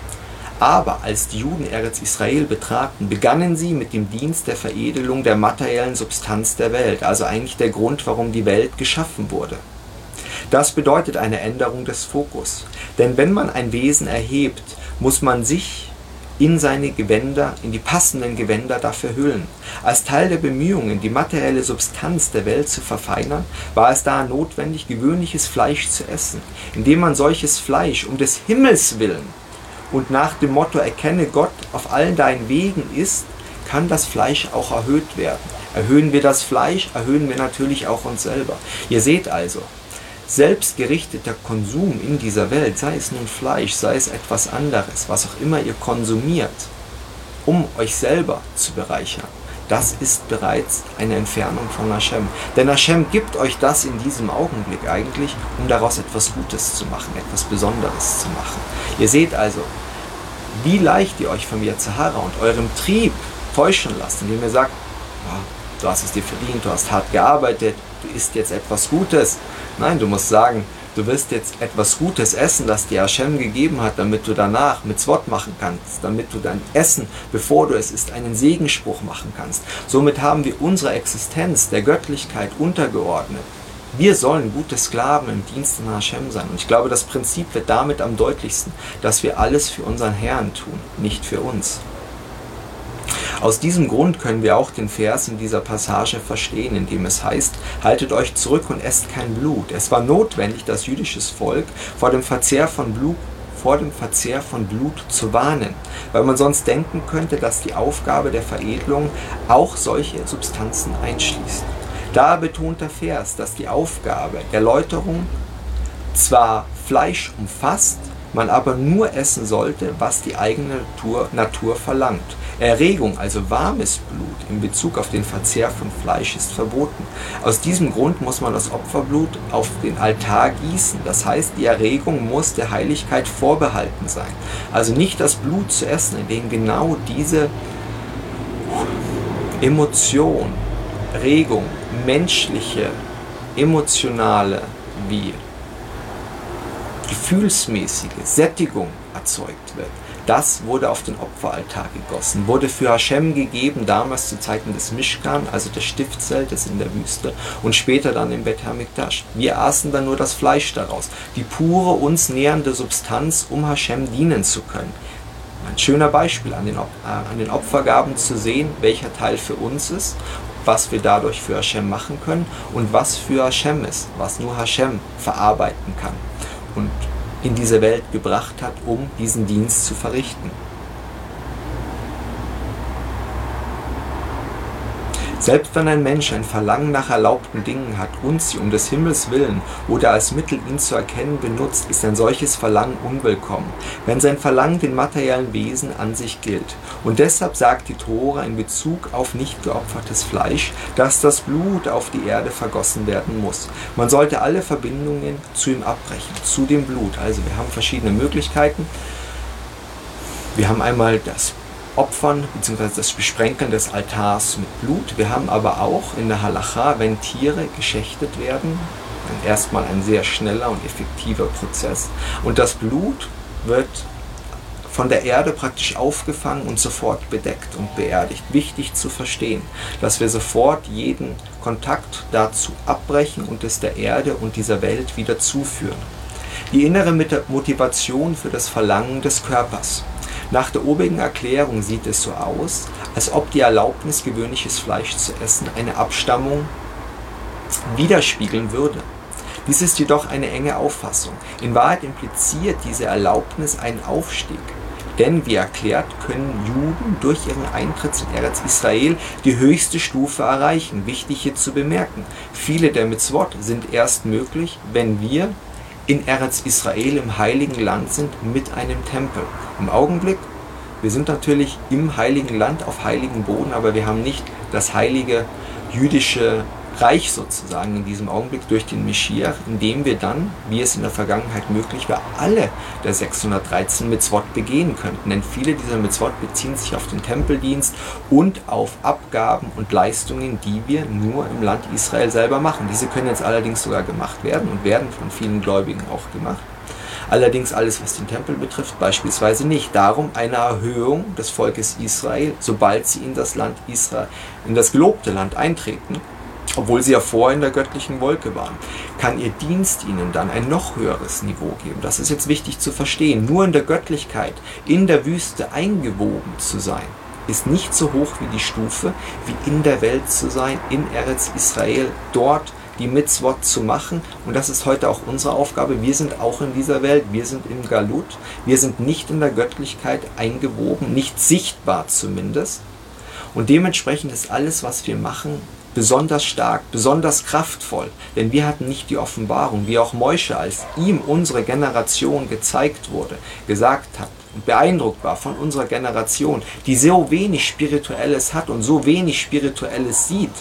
Aber als die Juden Eretz Israel betraten, begannen sie mit dem Dienst der Veredelung der materiellen Substanz der Welt, also eigentlich der Grund, warum die Welt geschaffen wurde. Das bedeutet eine Änderung des Fokus. Denn wenn man ein Wesen erhebt, muss man sich in seine Gewänder, in die passenden Gewänder dafür hüllen. Als Teil der Bemühungen, die materielle Substanz der Welt zu verfeinern, war es daher notwendig, gewöhnliches Fleisch zu essen, indem man solches Fleisch um des Himmels willen und nach dem Motto erkenne Gott auf allen deinen Wegen ist, kann das Fleisch auch erhöht werden. Erhöhen wir das Fleisch, erhöhen wir natürlich auch uns selber. Ihr seht also, selbstgerichteter Konsum in dieser Welt, sei es nun Fleisch, sei es etwas anderes, was auch immer ihr konsumiert, um euch selber zu bereichern, das ist bereits eine Entfernung von Hashem. Denn Hashem gibt euch das in diesem Augenblick eigentlich, um daraus etwas Gutes zu machen, etwas Besonderes zu machen. Ihr seht also, wie leicht ihr euch von mir Zahara und eurem Trieb täuschen lasst, indem ihr sagt, oh, du hast es dir verdient, du hast hart gearbeitet, du isst jetzt etwas Gutes. Nein, du musst sagen, du wirst jetzt etwas Gutes essen, das dir Hashem gegeben hat, damit du danach mit Zwot machen kannst, damit du dein Essen, bevor du es isst, einen Segenspruch machen kannst. Somit haben wir unsere Existenz der Göttlichkeit untergeordnet. Wir sollen gute Sklaven im Dienst an Hashem sein. Und ich glaube, das Prinzip wird damit am deutlichsten, dass wir alles für unseren Herrn tun, nicht für uns. Aus diesem Grund können wir auch den Vers in dieser Passage verstehen, in dem es heißt, haltet euch zurück und esst kein Blut. Es war notwendig, das jüdische Volk vor dem Verzehr von Blut vor dem Verzehr von Blut zu warnen, weil man sonst denken könnte, dass die Aufgabe der Veredelung auch solche Substanzen einschließt. Da betont der Vers, dass die Aufgabe der Läuterung zwar Fleisch umfasst, man aber nur essen sollte, was die eigene Natur, Natur verlangt. Erregung, also warmes Blut in Bezug auf den Verzehr von Fleisch ist verboten. Aus diesem Grund muss man das Opferblut auf den Altar gießen. Das heißt, die Erregung muss der Heiligkeit vorbehalten sein. Also nicht das Blut zu essen, in dem genau diese Emotion, Regung, menschliche, emotionale wie gefühlsmäßige Sättigung erzeugt wird. Das wurde auf den Opferaltar gegossen, wurde für Hashem gegeben, damals zu Zeiten des Mishkan, also des Stiftzeltes in der Wüste und später dann im Bet HaMikdash. Wir aßen dann nur das Fleisch daraus, die pure, uns nähernde Substanz, um Hashem dienen zu können. Ein schöner Beispiel an den, äh, an den Opfergaben zu sehen, welcher Teil für uns ist, was wir dadurch für Hashem machen können und was für Hashem ist, was nur Hashem verarbeiten kann. Und in diese Welt gebracht hat, um diesen Dienst zu verrichten. Selbst wenn ein Mensch ein Verlangen nach erlaubten Dingen hat und sie um des Himmels willen oder als Mittel, ihn zu erkennen, benutzt, ist ein solches Verlangen unwillkommen, wenn sein Verlangen den materiellen Wesen an sich gilt. Und deshalb sagt die Tora in Bezug auf nicht geopfertes Fleisch, dass das Blut auf die Erde vergossen werden muss. Man sollte alle Verbindungen zu ihm abbrechen, zu dem Blut. Also wir haben verschiedene Möglichkeiten. Wir haben einmal das Opfern bzw. das Besprenkeln des Altars mit Blut. Wir haben aber auch in der Halacha, wenn Tiere geschächtet werden, erstmal ein sehr schneller und effektiver Prozess. Und das Blut wird von der Erde praktisch aufgefangen und sofort bedeckt und beerdigt. Wichtig zu verstehen, dass wir sofort jeden Kontakt dazu abbrechen und es der Erde und dieser Welt wieder zuführen. Die innere Motivation für das Verlangen des Körpers. Nach der obigen Erklärung sieht es so aus, als ob die Erlaubnis, gewöhnliches Fleisch zu essen, eine Abstammung widerspiegeln würde. Dies ist jedoch eine enge Auffassung. In Wahrheit impliziert diese Erlaubnis einen Aufstieg. Denn, wie erklärt, können Juden durch ihren Eintritt in Eretz Israel die höchste Stufe erreichen. Wichtig hier zu bemerken, viele der Mitzvot sind erst möglich, wenn wir in Eretz Israel im heiligen Land sind mit einem Tempel. Im Augenblick, wir sind natürlich im heiligen Land auf heiligen Boden, aber wir haben nicht das heilige jüdische Reich sozusagen in diesem Augenblick durch den Meschiach, indem wir dann, wie es in der Vergangenheit möglich war, alle der 613 Mitzvot begehen könnten. Denn viele dieser Mitzvot beziehen sich auf den Tempeldienst und auf Abgaben und Leistungen, die wir nur im Land Israel selber machen. Diese können jetzt allerdings sogar gemacht werden und werden von vielen Gläubigen auch gemacht. Allerdings alles, was den Tempel betrifft, beispielsweise nicht. Darum eine Erhöhung des Volkes Israel, sobald sie in das Land Israel, in das gelobte Land eintreten, obwohl sie ja vorher in der göttlichen Wolke waren, kann ihr Dienst ihnen dann ein noch höheres Niveau geben. Das ist jetzt wichtig zu verstehen. Nur in der Göttlichkeit, in der Wüste eingewoben zu sein, ist nicht so hoch wie die Stufe, wie in der Welt zu sein, in Eretz Israel, dort die Mitzvot zu machen. Und das ist heute auch unsere Aufgabe. Wir sind auch in dieser Welt, wir sind im Galut, wir sind nicht in der Göttlichkeit eingewoben, nicht sichtbar zumindest. Und dementsprechend ist alles, was wir machen, besonders stark, besonders kraftvoll, denn wir hatten nicht die Offenbarung, wie auch Moische, als ihm unsere Generation gezeigt wurde, gesagt hat und beeindruckt war von unserer Generation, die so wenig Spirituelles hat und so wenig Spirituelles sieht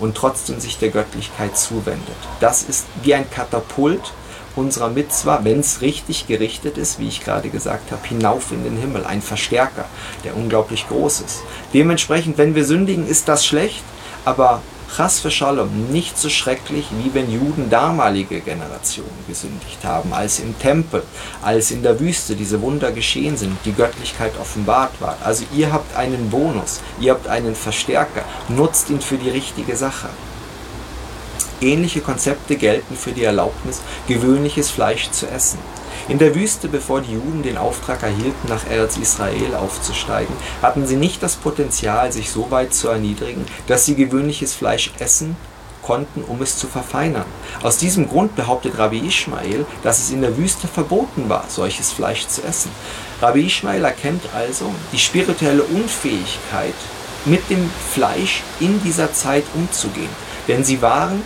und trotzdem sich der Göttlichkeit zuwendet. Das ist wie ein Katapult unserer Mitzwa, wenn es richtig gerichtet ist, wie ich gerade gesagt habe, hinauf in den Himmel, ein Verstärker, der unglaublich groß ist. Dementsprechend, wenn wir sündigen, ist das schlecht, aber Chas Shalom nicht so schrecklich, wie wenn Juden damalige Generationen gesündigt haben, als im Tempel, als in der Wüste diese Wunder geschehen sind, die Göttlichkeit offenbart war. Also ihr habt einen Bonus, ihr habt einen Verstärker, nutzt ihn für die richtige Sache. Ähnliche Konzepte gelten für die Erlaubnis, gewöhnliches Fleisch zu essen. In der Wüste, bevor die Juden den Auftrag erhielten, nach Erz Israel aufzusteigen, hatten sie nicht das Potenzial, sich so weit zu erniedrigen, dass sie gewöhnliches Fleisch essen konnten, um es zu verfeinern. Aus diesem Grund behauptet Rabbi Ishmael, dass es in der Wüste verboten war, solches Fleisch zu essen. Rabbi Ishmael erkennt also die spirituelle Unfähigkeit, mit dem Fleisch in dieser Zeit umzugehen. Denn sie waren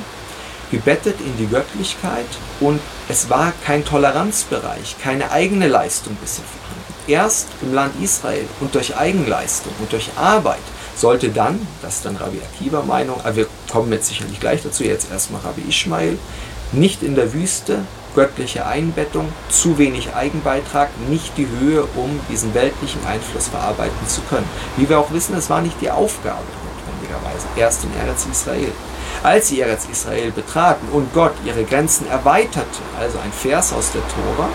gebettet in die Göttlichkeit und es war kein Toleranzbereich, keine eigene Leistung bisher vorhanden. Erst im Land Israel und durch Eigenleistung und durch Arbeit sollte dann, das ist dann Rabbi Akiva Meinung, aber wir kommen jetzt sicherlich gleich dazu, jetzt erstmal Rabbi Ishmael, nicht in der Wüste, göttliche Einbettung, zu wenig Eigenbeitrag, nicht die Höhe, um diesen weltlichen Einfluss verarbeiten zu können. Wie wir auch wissen, es war nicht die Aufgabe notwendigerweise, erst in Eretz Israel. Als sie Eretz Israel betraten und Gott ihre Grenzen erweiterte, also ein Vers aus der Tora,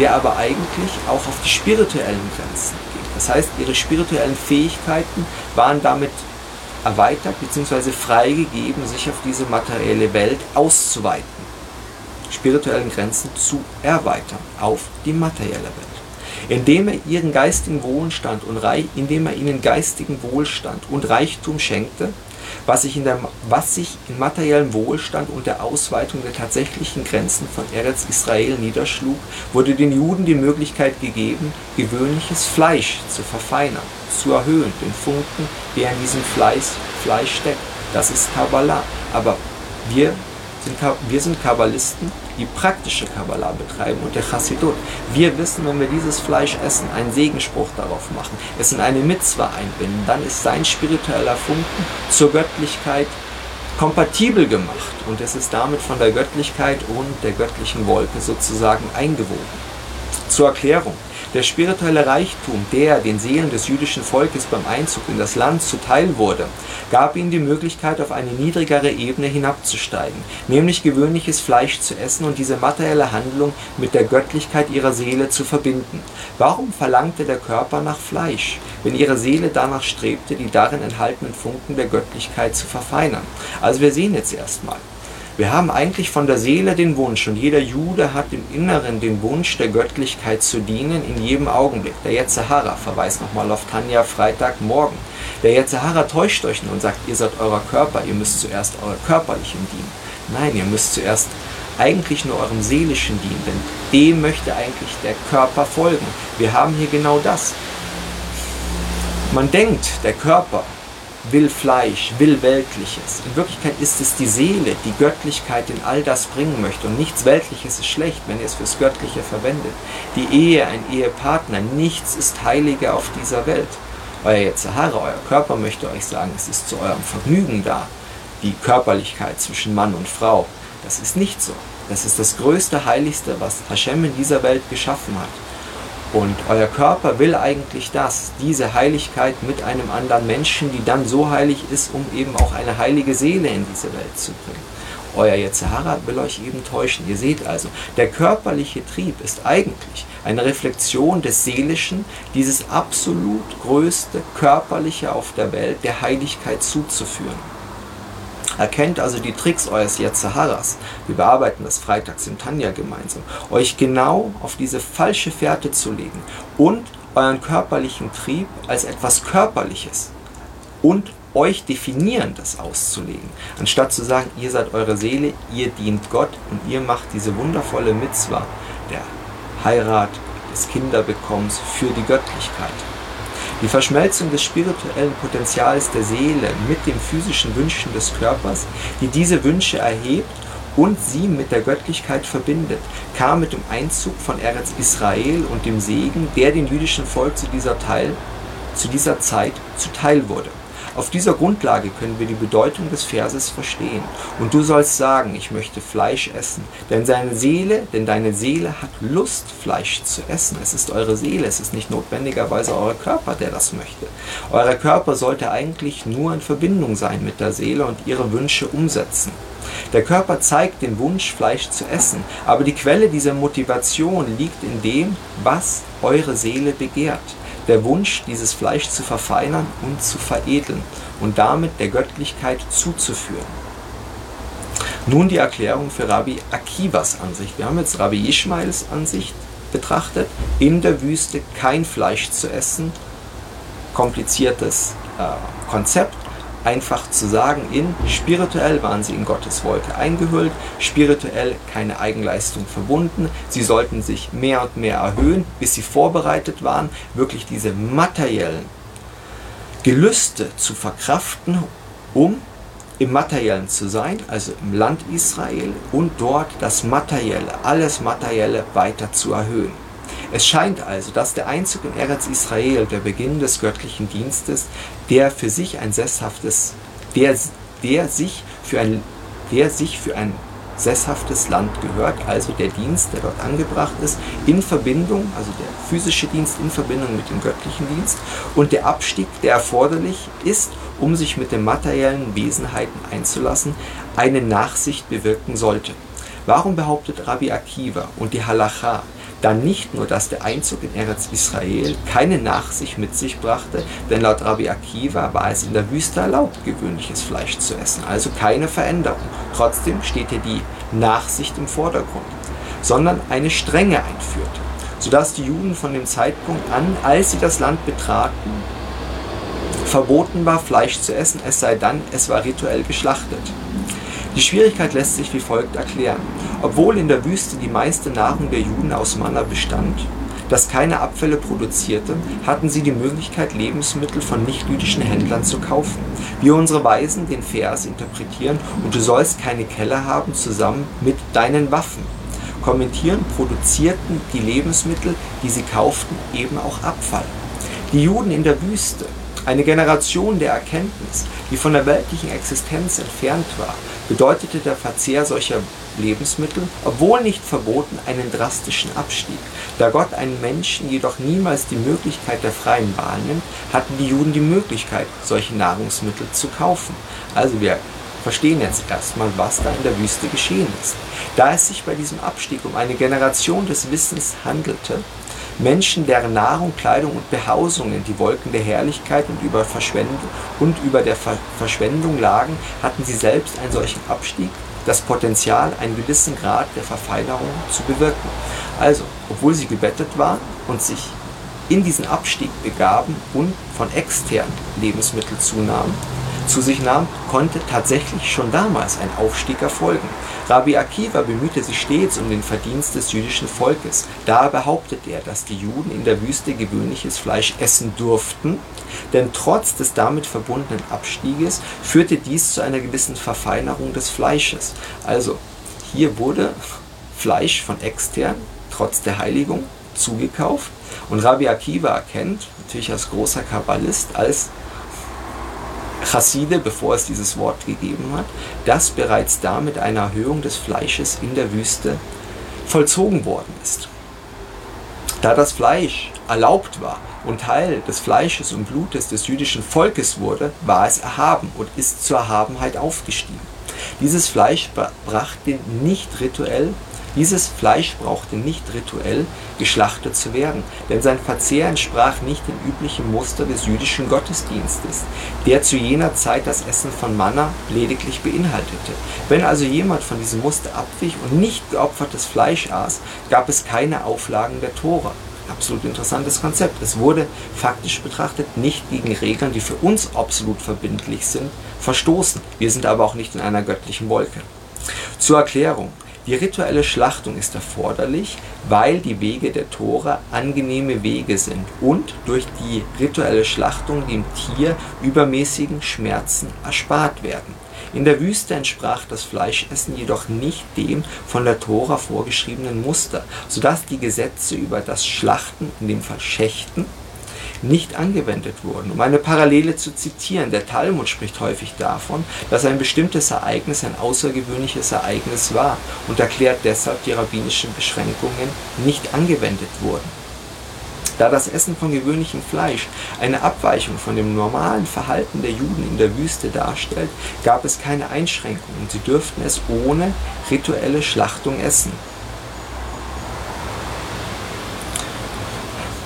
der aber eigentlich auch auf die spirituellen Grenzen ging. Das heißt, ihre spirituellen Fähigkeiten waren damit erweitert bzw. freigegeben, sich auf diese materielle Welt auszuweiten, spirituellen Grenzen zu erweitern auf die materielle Welt. Indem er ihren geistigen Wohlstand und indem er ihnen geistigen Wohlstand und Reichtum schenkte, was sich, in der, was sich in materiellem Wohlstand und der Ausweitung der tatsächlichen Grenzen von Eretz Israel niederschlug, wurde den Juden die Möglichkeit gegeben, gewöhnliches Fleisch zu verfeinern, zu erhöhen, den Funken, der in diesem Fleisch, Fleisch steckt. Das ist Kabbalah. Aber wir wir sind Kabbalisten, die praktische Kabbalah betreiben und der Chassidut. Wir wissen, wenn wir dieses Fleisch essen, einen Segenspruch darauf machen, es in eine Mitzwa einbinden, dann ist sein spiritueller Funken zur Göttlichkeit kompatibel gemacht und es ist damit von der Göttlichkeit und der göttlichen Wolke sozusagen eingewoben. Zur Erklärung. Der spirituelle Reichtum, der den Seelen des jüdischen Volkes beim Einzug in das Land zuteil wurde, gab ihnen die Möglichkeit, auf eine niedrigere Ebene hinabzusteigen, nämlich gewöhnliches Fleisch zu essen und diese materielle Handlung mit der Göttlichkeit ihrer Seele zu verbinden. Warum verlangte der Körper nach Fleisch, wenn ihre Seele danach strebte, die darin enthaltenen Funken der Göttlichkeit zu verfeinern? Also wir sehen jetzt erstmal. Wir haben eigentlich von der Seele den Wunsch und jeder Jude hat im Inneren den Wunsch, der Göttlichkeit zu dienen in jedem Augenblick. Der Yetzehara verweist nochmal auf Tanja Freitagmorgen. Der Yetzehara täuscht euch nur und sagt, ihr seid eurer Körper, ihr müsst zuerst euer körperlichen dienen. Nein, ihr müsst zuerst eigentlich nur eurem seelischen dienen, denn dem möchte eigentlich der Körper folgen. Wir haben hier genau das. Man denkt, der Körper will Fleisch, will Weltliches. In Wirklichkeit ist es die Seele, die Göttlichkeit in all das bringen möchte. Und nichts Weltliches ist schlecht, wenn ihr es fürs Göttliche verwendet. Die Ehe, ein Ehepartner, nichts ist heiliger auf dieser Welt. Euer Yetzirah, euer Körper möchte euch sagen, es ist zu eurem Vergnügen da. Die Körperlichkeit zwischen Mann und Frau, das ist nicht so. Das ist das größte, heiligste, was Hashem in dieser Welt geschaffen hat. Und euer Körper will eigentlich das, diese Heiligkeit mit einem anderen Menschen, die dann so heilig ist, um eben auch eine heilige Seele in diese Welt zu bringen. Euer Yetzirah will euch eben täuschen. Ihr seht also, der körperliche Trieb ist eigentlich eine Reflexion des Seelischen, dieses absolut größte körperliche auf der Welt, der Heiligkeit zuzuführen. Erkennt also die Tricks eures Yetzaharas. Wir bearbeiten das freitags im Tanja gemeinsam. Euch genau auf diese falsche Fährte zu legen und euren körperlichen Trieb als etwas Körperliches und euch Definierendes auszulegen. Anstatt zu sagen, ihr seid eure Seele, ihr dient Gott und ihr macht diese wundervolle Mitzwa der Heirat, des Kinderbekommens für die Göttlichkeit. Die Verschmelzung des spirituellen Potenzials der Seele mit den physischen Wünschen des Körpers, die diese Wünsche erhebt und sie mit der Göttlichkeit verbindet, kam mit dem Einzug von Eretz Israel und dem Segen, der dem jüdischen Volk zu dieser, Teil, zu dieser Zeit zuteil wurde. Auf dieser Grundlage können wir die Bedeutung des Verses verstehen. Und du sollst sagen, ich möchte Fleisch essen, denn seine Seele, denn deine Seele hat Lust, Fleisch zu essen. Es ist eure Seele, es ist nicht notwendigerweise euer Körper, der das möchte. Euer Körper sollte eigentlich nur in Verbindung sein mit der Seele und ihre Wünsche umsetzen. Der Körper zeigt den Wunsch, Fleisch zu essen, aber die Quelle dieser Motivation liegt in dem, was eure Seele begehrt der Wunsch, dieses Fleisch zu verfeinern und zu veredeln und damit der Göttlichkeit zuzuführen. Nun die Erklärung für Rabbi Akivas Ansicht. Wir haben jetzt Rabbi Ishmaels Ansicht betrachtet, in der Wüste kein Fleisch zu essen, kompliziertes äh, Konzept, einfach zu sagen, in spirituell waren sie in Gottes Wolke eingehüllt, spirituell keine Eigenleistung verbunden. Sie sollten sich mehr und mehr erhöhen, bis sie vorbereitet waren, wirklich diese materiellen Gelüste zu verkraften, um im Materiellen zu sein, also im Land Israel und dort das Materielle, alles Materielle weiter zu erhöhen. Es scheint also, dass der Einzug in Eretz Israel, der Beginn des göttlichen Dienstes, der für sich ein sesshaftes, der, der sich für ein, der sich für ein sesshaftes Land gehört, also der Dienst, der dort angebracht ist, in Verbindung, also der physische Dienst in Verbindung mit dem göttlichen Dienst und der Abstieg, der erforderlich ist, um sich mit den materiellen Wesenheiten einzulassen, eine Nachsicht bewirken sollte. Warum behauptet Rabbi Akiva und die Halacha, dann nicht nur, dass der Einzug in Eretz Israel keine Nachsicht mit sich brachte, denn laut Rabbi Akiva war es in der Wüste erlaubt, gewöhnliches Fleisch zu essen, also keine Veränderung. Trotzdem steht hier die Nachsicht im Vordergrund, sondern eine Strenge einführte, sodass die Juden von dem Zeitpunkt an, als sie das Land betraten, verboten war, Fleisch zu essen, es sei dann, es war rituell geschlachtet. Die Schwierigkeit lässt sich wie folgt erklären. Obwohl in der Wüste die meiste Nahrung der Juden aus Manna bestand, das keine Abfälle produzierte, hatten sie die Möglichkeit, Lebensmittel von nichtjüdischen Händlern zu kaufen. Wir unsere Weisen den Vers interpretieren und du sollst keine Keller haben zusammen mit deinen Waffen. Kommentieren produzierten die Lebensmittel, die sie kauften, eben auch Abfall. Die Juden in der Wüste, eine Generation der Erkenntnis, die von der weltlichen Existenz entfernt war, bedeutete der Verzehr solcher Lebensmittel, obwohl nicht verboten, einen drastischen Abstieg. Da Gott einen Menschen jedoch niemals die Möglichkeit der freien Wahl nimmt, hatten die Juden die Möglichkeit, solche Nahrungsmittel zu kaufen. Also wir verstehen jetzt erstmal, was da in der Wüste geschehen ist. Da es sich bei diesem Abstieg um eine Generation des Wissens handelte, Menschen, deren Nahrung, Kleidung und Behausung in die Wolken der Herrlichkeit und über, Verschwendung, und über der Ver Verschwendung lagen, hatten sie selbst einen solchen Abstieg, das Potenzial, einen gewissen Grad der Verfeinerung zu bewirken. Also, obwohl sie gebettet waren und sich in diesen Abstieg begaben und von externen Lebensmitteln zunahmen, zu sich nahm, konnte tatsächlich schon damals ein Aufstieg erfolgen. Rabbi Akiva bemühte sich stets um den Verdienst des jüdischen Volkes. Da behauptete er, dass die Juden in der Wüste gewöhnliches Fleisch essen durften, denn trotz des damit verbundenen Abstieges führte dies zu einer gewissen Verfeinerung des Fleisches. Also, hier wurde Fleisch von extern, trotz der Heiligung, zugekauft. Und Rabbi Akiva erkennt, natürlich als großer Kabbalist, als Chasside, bevor es dieses Wort gegeben hat, dass bereits damit eine Erhöhung des Fleisches in der Wüste vollzogen worden ist. Da das Fleisch erlaubt war und Teil des Fleisches und Blutes des jüdischen Volkes wurde, war es erhaben und ist zur Erhabenheit aufgestiegen. Dieses Fleisch brachte nicht rituell dieses Fleisch brauchte nicht rituell geschlachtet zu werden, denn sein Verzehr entsprach nicht dem üblichen Muster des jüdischen Gottesdienstes, der zu jener Zeit das Essen von Manna lediglich beinhaltete. Wenn also jemand von diesem Muster abwich und nicht geopfertes Fleisch aß, gab es keine Auflagen der Tora. Absolut interessantes Konzept. Es wurde faktisch betrachtet nicht gegen Regeln, die für uns absolut verbindlich sind, verstoßen. Wir sind aber auch nicht in einer göttlichen Wolke. Zur Erklärung. Die rituelle Schlachtung ist erforderlich, weil die Wege der Tora angenehme Wege sind und durch die rituelle Schlachtung dem Tier übermäßigen Schmerzen erspart werden. In der Wüste entsprach das Fleischessen jedoch nicht dem von der Tora vorgeschriebenen Muster, sodass die Gesetze über das Schlachten, in dem Fall Schächten, nicht angewendet wurden. Um eine Parallele zu zitieren, der Talmud spricht häufig davon, dass ein bestimmtes Ereignis ein außergewöhnliches Ereignis war und erklärt deshalb die rabbinischen Beschränkungen nicht angewendet wurden. Da das Essen von gewöhnlichem Fleisch eine Abweichung von dem normalen Verhalten der Juden in der Wüste darstellt, gab es keine Einschränkungen. Sie dürften es ohne rituelle Schlachtung essen.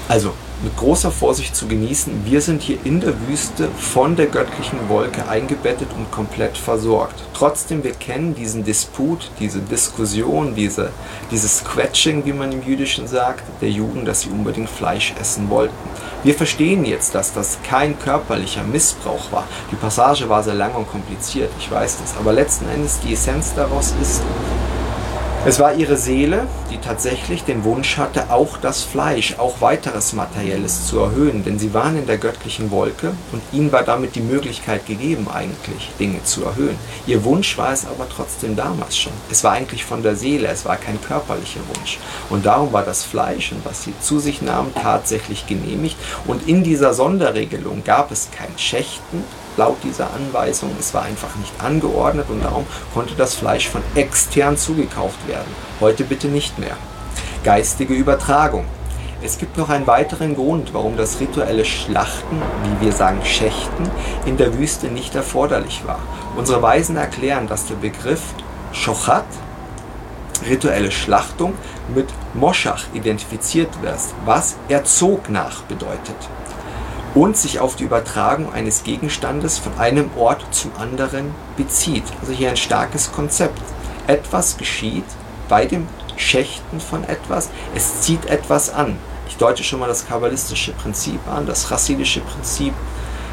Also, mit großer Vorsicht zu genießen. Wir sind hier in der Wüste von der göttlichen Wolke eingebettet und komplett versorgt. Trotzdem, wir kennen diesen Disput, diese Diskussion, diese, dieses Quetching, wie man im Jüdischen sagt, der Juden, dass sie unbedingt Fleisch essen wollten. Wir verstehen jetzt, dass das kein körperlicher Missbrauch war. Die Passage war sehr lang und kompliziert, ich weiß das. Aber letzten Endes die Essenz daraus ist, es war ihre Seele, die tatsächlich den Wunsch hatte, auch das Fleisch, auch weiteres Materielles zu erhöhen, denn sie waren in der göttlichen Wolke und ihnen war damit die Möglichkeit gegeben, eigentlich Dinge zu erhöhen. Ihr Wunsch war es aber trotzdem damals schon. Es war eigentlich von der Seele, es war kein körperlicher Wunsch. Und darum war das Fleisch und was sie zu sich nahmen tatsächlich genehmigt. Und in dieser Sonderregelung gab es kein Schächten, laut dieser Anweisung. Es war einfach nicht angeordnet und darum konnte das Fleisch von extern zugekauft werden. Heute bitte nicht mehr. Geistige Übertragung. Es gibt noch einen weiteren Grund, warum das rituelle Schlachten, wie wir sagen Schächten, in der Wüste nicht erforderlich war. Unsere Weisen erklären, dass der Begriff Schochat, rituelle Schlachtung, mit Moschach identifiziert wird, was er zog nach bedeutet und sich auf die Übertragung eines Gegenstandes von einem Ort zum anderen bezieht. Also hier ein starkes Konzept. Etwas geschieht bei dem Schächten von etwas, es zieht etwas an. Ich deute schon mal das kabbalistische Prinzip an, das chassidische Prinzip.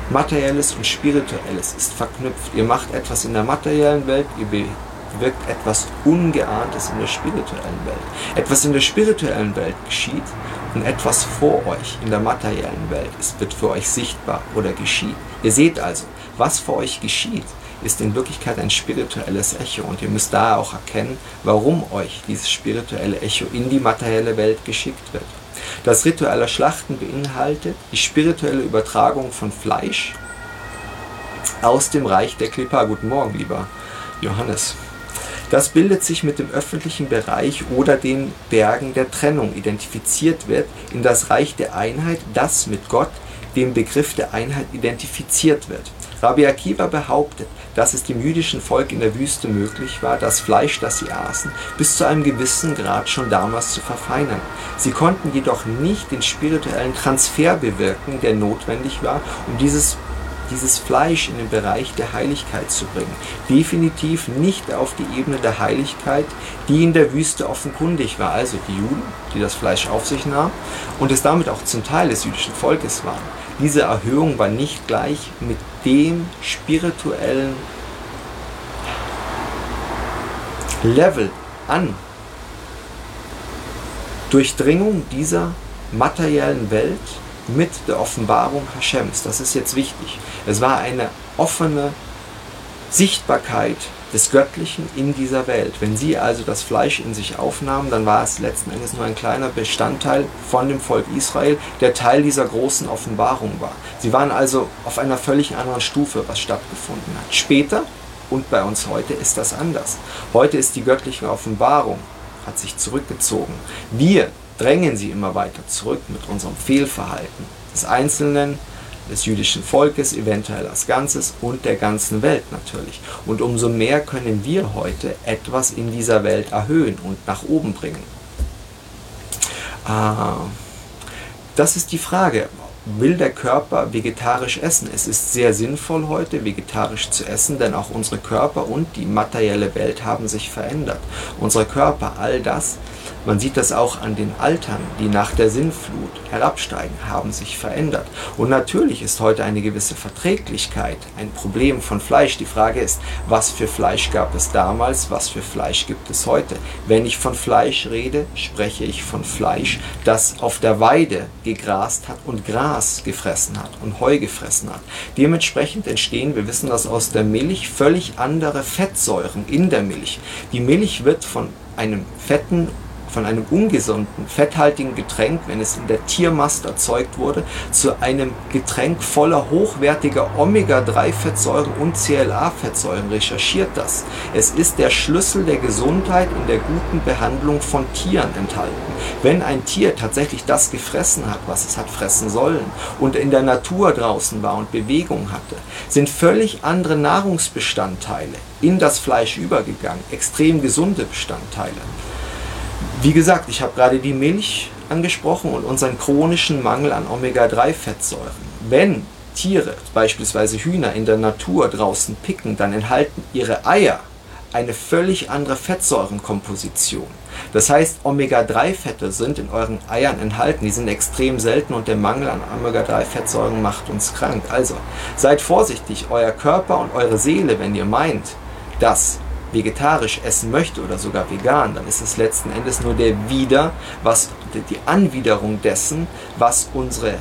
Materielles und Spirituelles ist verknüpft. Ihr macht etwas in der materiellen Welt, ihr bewirkt etwas Ungeahntes in der spirituellen Welt. Etwas in der spirituellen Welt geschieht und etwas vor euch in der materiellen Welt ist, wird für euch sichtbar oder geschieht. Ihr seht also, was vor euch geschieht, ist in Wirklichkeit ein spirituelles Echo und ihr müsst da auch erkennen, warum euch dieses spirituelle Echo in die materielle Welt geschickt wird. Das rituelle Schlachten beinhaltet die spirituelle Übertragung von Fleisch aus dem Reich der Klippa. Guten Morgen, lieber Johannes. Das bildet sich mit dem öffentlichen Bereich oder den Bergen der Trennung identifiziert wird in das Reich der Einheit, das mit Gott, dem Begriff der Einheit identifiziert wird. Rabbi Akiva behauptet, dass es dem jüdischen Volk in der Wüste möglich war, das Fleisch, das sie aßen, bis zu einem gewissen Grad schon damals zu verfeinern. Sie konnten jedoch nicht den spirituellen Transfer bewirken, der notwendig war, um dieses dieses Fleisch in den Bereich der Heiligkeit zu bringen. Definitiv nicht auf die Ebene der Heiligkeit, die in der Wüste offenkundig war. Also die Juden, die das Fleisch auf sich nahmen und es damit auch zum Teil des jüdischen Volkes waren. Diese Erhöhung war nicht gleich mit dem spirituellen Level an Durchdringung dieser materiellen Welt mit der Offenbarung Hashems. Das ist jetzt wichtig. Es war eine offene Sichtbarkeit des Göttlichen in dieser Welt. Wenn sie also das Fleisch in sich aufnahmen, dann war es letzten Endes nur ein kleiner Bestandteil von dem Volk Israel, der Teil dieser großen Offenbarung war. Sie waren also auf einer völlig anderen Stufe, was stattgefunden hat. Später und bei uns heute ist das anders. Heute ist die göttliche Offenbarung, hat sich zurückgezogen. Wir drängen sie immer weiter zurück mit unserem Fehlverhalten des Einzelnen, des jüdischen Volkes, eventuell als Ganzes und der ganzen Welt natürlich. Und umso mehr können wir heute etwas in dieser Welt erhöhen und nach oben bringen. Ah, das ist die Frage. Will der Körper vegetarisch essen? Es ist sehr sinnvoll heute, vegetarisch zu essen, denn auch unsere Körper und die materielle Welt haben sich verändert. Unsere Körper, all das, man sieht das auch an den Altern, die nach der Sinnflut herabsteigen, haben sich verändert. Und natürlich ist heute eine gewisse Verträglichkeit ein Problem von Fleisch. Die Frage ist, was für Fleisch gab es damals, was für Fleisch gibt es heute? Wenn ich von Fleisch rede, spreche ich von Fleisch, das auf der Weide gegrast hat und Gras gefressen hat und Heu gefressen hat. Dementsprechend entstehen, wir wissen das aus der Milch, völlig andere Fettsäuren in der Milch. Die Milch wird von einem fetten von einem ungesunden, fetthaltigen Getränk, wenn es in der Tiermast erzeugt wurde, zu einem Getränk voller hochwertiger Omega-3-Fettsäuren und CLA-Fettsäuren. Recherchiert das. Es ist der Schlüssel der Gesundheit in der guten Behandlung von Tieren enthalten. Wenn ein Tier tatsächlich das gefressen hat, was es hat fressen sollen und in der Natur draußen war und Bewegung hatte, sind völlig andere Nahrungsbestandteile in das Fleisch übergegangen, extrem gesunde Bestandteile. Wie gesagt, ich habe gerade die Milch angesprochen und unseren chronischen Mangel an Omega-3-Fettsäuren. Wenn Tiere, beispielsweise Hühner, in der Natur draußen picken, dann enthalten ihre Eier eine völlig andere Fettsäurenkomposition. Das heißt, Omega-3-Fette sind in euren Eiern enthalten. Die sind extrem selten und der Mangel an Omega-3-Fettsäuren macht uns krank. Also seid vorsichtig, euer Körper und eure Seele, wenn ihr meint, dass vegetarisch essen möchte oder sogar vegan, dann ist es letzten Endes nur der Wider, was die Anwiderung dessen, was unsere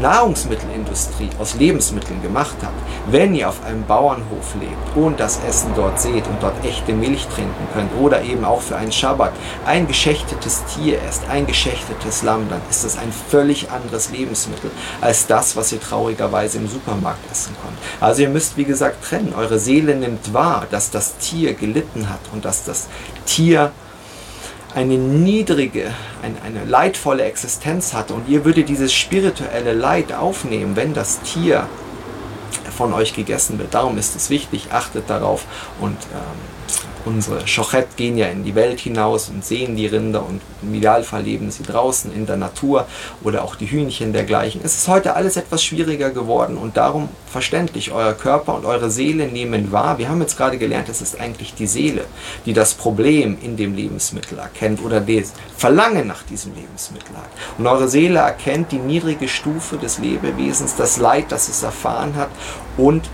Nahrungsmittelindustrie aus Lebensmitteln gemacht hat, wenn ihr auf einem Bauernhof lebt und das Essen dort seht und dort echte Milch trinken könnt oder eben auch für einen Schabbat ein geschächtetes Tier esst, ein geschächtetes Lamm, dann ist das ein völlig anderes Lebensmittel als das, was ihr traurigerweise im Supermarkt essen könnt. Also ihr müsst, wie gesagt, trennen. Eure Seele nimmt wahr, dass das Tier gelitten hat und dass das Tier eine niedrige, eine, eine leidvolle Existenz hatte und ihr würdet dieses spirituelle Leid aufnehmen, wenn das Tier von euch gegessen wird. Darum ist es wichtig, achtet darauf und ähm, unsere Schochet gehen ja in die Welt hinaus und sehen die Rinder und im Idealfall leben sie draußen in der Natur oder auch die Hühnchen dergleichen. Es ist heute alles etwas schwieriger geworden und darum verständlich, euer Körper und eure Seele nehmen wahr. Wir haben jetzt gerade gelernt, es ist eigentlich die Seele, die das Problem in dem Lebensmittel erkennt oder das Verlangen nach diesem Lebensmittel hat. Und eure Seele erkennt die niedrige Stufe des Lebewesens, das Leid, das es erfahren hat und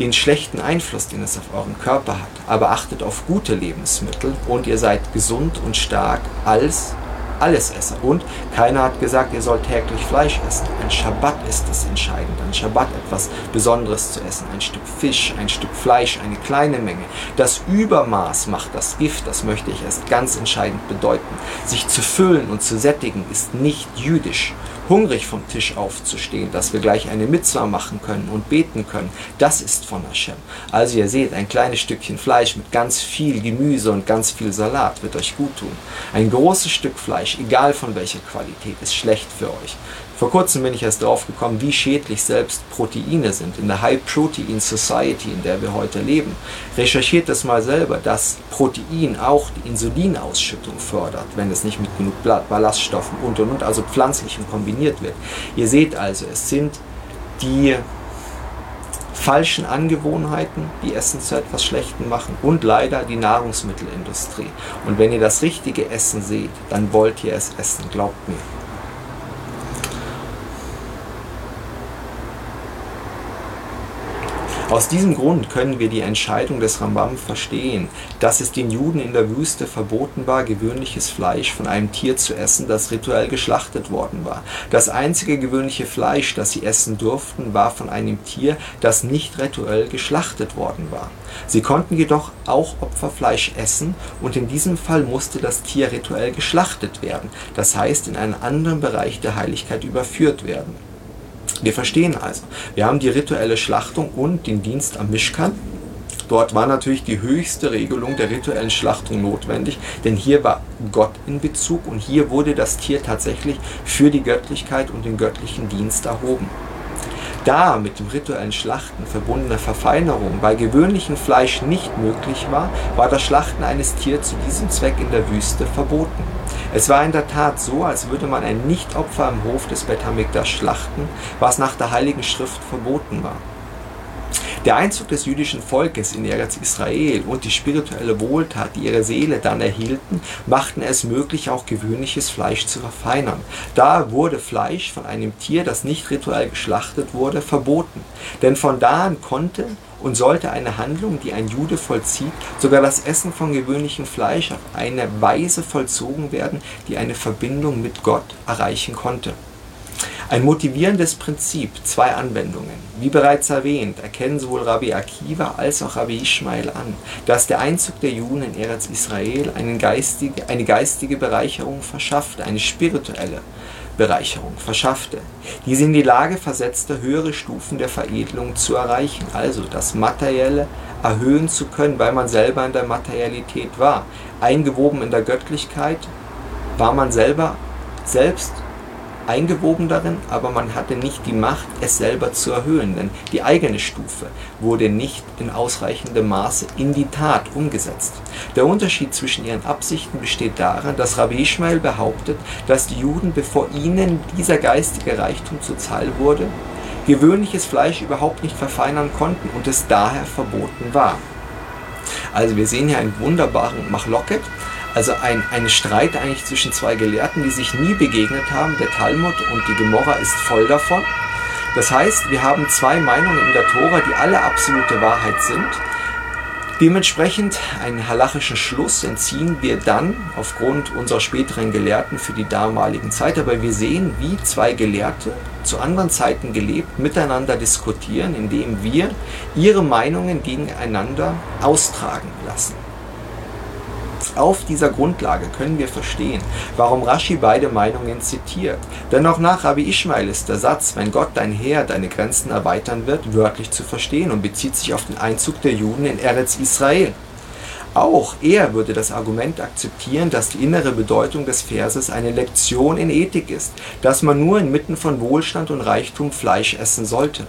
den schlechten Einfluss, den es auf euren Körper hat. Aber achtet auf gute Lebensmittel und ihr seid gesund und stark als Allesesser. Und keiner hat gesagt, ihr sollt täglich Fleisch essen. Ein Schabbat ist das entscheidend. Ein Schabbat etwas Besonderes zu essen. Ein Stück Fisch, ein Stück Fleisch, eine kleine Menge. Das Übermaß macht das Gift, das möchte ich erst ganz entscheidend bedeuten. Sich zu füllen und zu sättigen ist nicht jüdisch hungrig vom Tisch aufzustehen, dass wir gleich eine Mitzwa machen können und beten können, das ist von Hashem. Also ihr seht, ein kleines Stückchen Fleisch mit ganz viel Gemüse und ganz viel Salat wird euch gut tun. Ein großes Stück Fleisch, egal von welcher Qualität, ist schlecht für euch. Vor kurzem bin ich erst drauf gekommen, wie schädlich selbst Proteine sind. In der High Protein Society, in der wir heute leben, recherchiert das mal selber, dass Protein auch die Insulinausschüttung fördert, wenn es nicht mit genug Ballaststoffen und und und, also pflanzlichen kombiniert wird. Ihr seht also, es sind die falschen Angewohnheiten, die Essen zu etwas Schlechtem machen und leider die Nahrungsmittelindustrie. Und wenn ihr das richtige Essen seht, dann wollt ihr es essen, glaubt mir. Aus diesem Grund können wir die Entscheidung des Rambam verstehen, dass es den Juden in der Wüste verboten war, gewöhnliches Fleisch von einem Tier zu essen, das rituell geschlachtet worden war. Das einzige gewöhnliche Fleisch, das sie essen durften, war von einem Tier, das nicht rituell geschlachtet worden war. Sie konnten jedoch auch Opferfleisch essen und in diesem Fall musste das Tier rituell geschlachtet werden, das heißt in einen anderen Bereich der Heiligkeit überführt werden. Wir verstehen also, wir haben die rituelle Schlachtung und den Dienst am Mischkan. Dort war natürlich die höchste Regelung der rituellen Schlachtung notwendig, denn hier war Gott in Bezug und hier wurde das Tier tatsächlich für die Göttlichkeit und den göttlichen Dienst erhoben. Da mit dem rituellen Schlachten verbundene Verfeinerung bei gewöhnlichem Fleisch nicht möglich war, war das Schlachten eines Tiers zu diesem Zweck in der Wüste verboten. Es war in der Tat so, als würde man ein Nichtopfer im Hof des Bet Hamikdash schlachten, was nach der Heiligen Schrift verboten war. Der Einzug des jüdischen Volkes in Eretz Israel und die spirituelle Wohltat, die ihre Seele dann erhielten, machten es möglich, auch gewöhnliches Fleisch zu verfeinern. Da wurde Fleisch von einem Tier, das nicht rituell geschlachtet wurde, verboten. Denn von da an konnte und sollte eine Handlung, die ein Jude vollzieht, sogar das Essen von gewöhnlichem Fleisch auf eine Weise vollzogen werden, die eine Verbindung mit Gott erreichen konnte. Ein motivierendes Prinzip, zwei Anwendungen. Wie bereits erwähnt, erkennen sowohl Rabbi Akiva als auch Rabbi Ishmael an, dass der Einzug der Juden in Eretz Israel eine geistige, eine geistige Bereicherung verschaffte, eine spirituelle Bereicherung verschaffte, die sie in die Lage versetzte, höhere Stufen der Veredelung zu erreichen, also das Materielle erhöhen zu können, weil man selber in der Materialität war. Eingewoben in der Göttlichkeit war man selber selbst eingewoben darin, aber man hatte nicht die Macht, es selber zu erhöhen, denn die eigene Stufe wurde nicht in ausreichendem Maße in die Tat umgesetzt. Der Unterschied zwischen ihren Absichten besteht darin, dass Rabbi Ishmael behauptet, dass die Juden, bevor ihnen dieser geistige Reichtum zuteil wurde, gewöhnliches Fleisch überhaupt nicht verfeinern konnten und es daher verboten war. Also wir sehen hier einen wunderbaren Machloket, also ein, ein Streit eigentlich zwischen zwei Gelehrten, die sich nie begegnet haben. Der Talmud und die Gemorra ist voll davon. Das heißt, wir haben zwei Meinungen in der Tora, die alle absolute Wahrheit sind. Dementsprechend einen halachischen Schluss entziehen wir dann aufgrund unserer späteren Gelehrten für die damaligen Zeit. Aber wir sehen, wie zwei Gelehrte zu anderen Zeiten gelebt, miteinander diskutieren, indem wir ihre Meinungen gegeneinander austragen lassen. Auf dieser Grundlage können wir verstehen, warum Rashi beide Meinungen zitiert. Denn auch nach Rabbi Ishmael ist der Satz, wenn Gott dein Heer deine Grenzen erweitern wird, wörtlich zu verstehen und bezieht sich auf den Einzug der Juden in Eretz Israel. Auch er würde das Argument akzeptieren, dass die innere Bedeutung des Verses eine Lektion in Ethik ist, dass man nur inmitten von Wohlstand und Reichtum Fleisch essen sollte.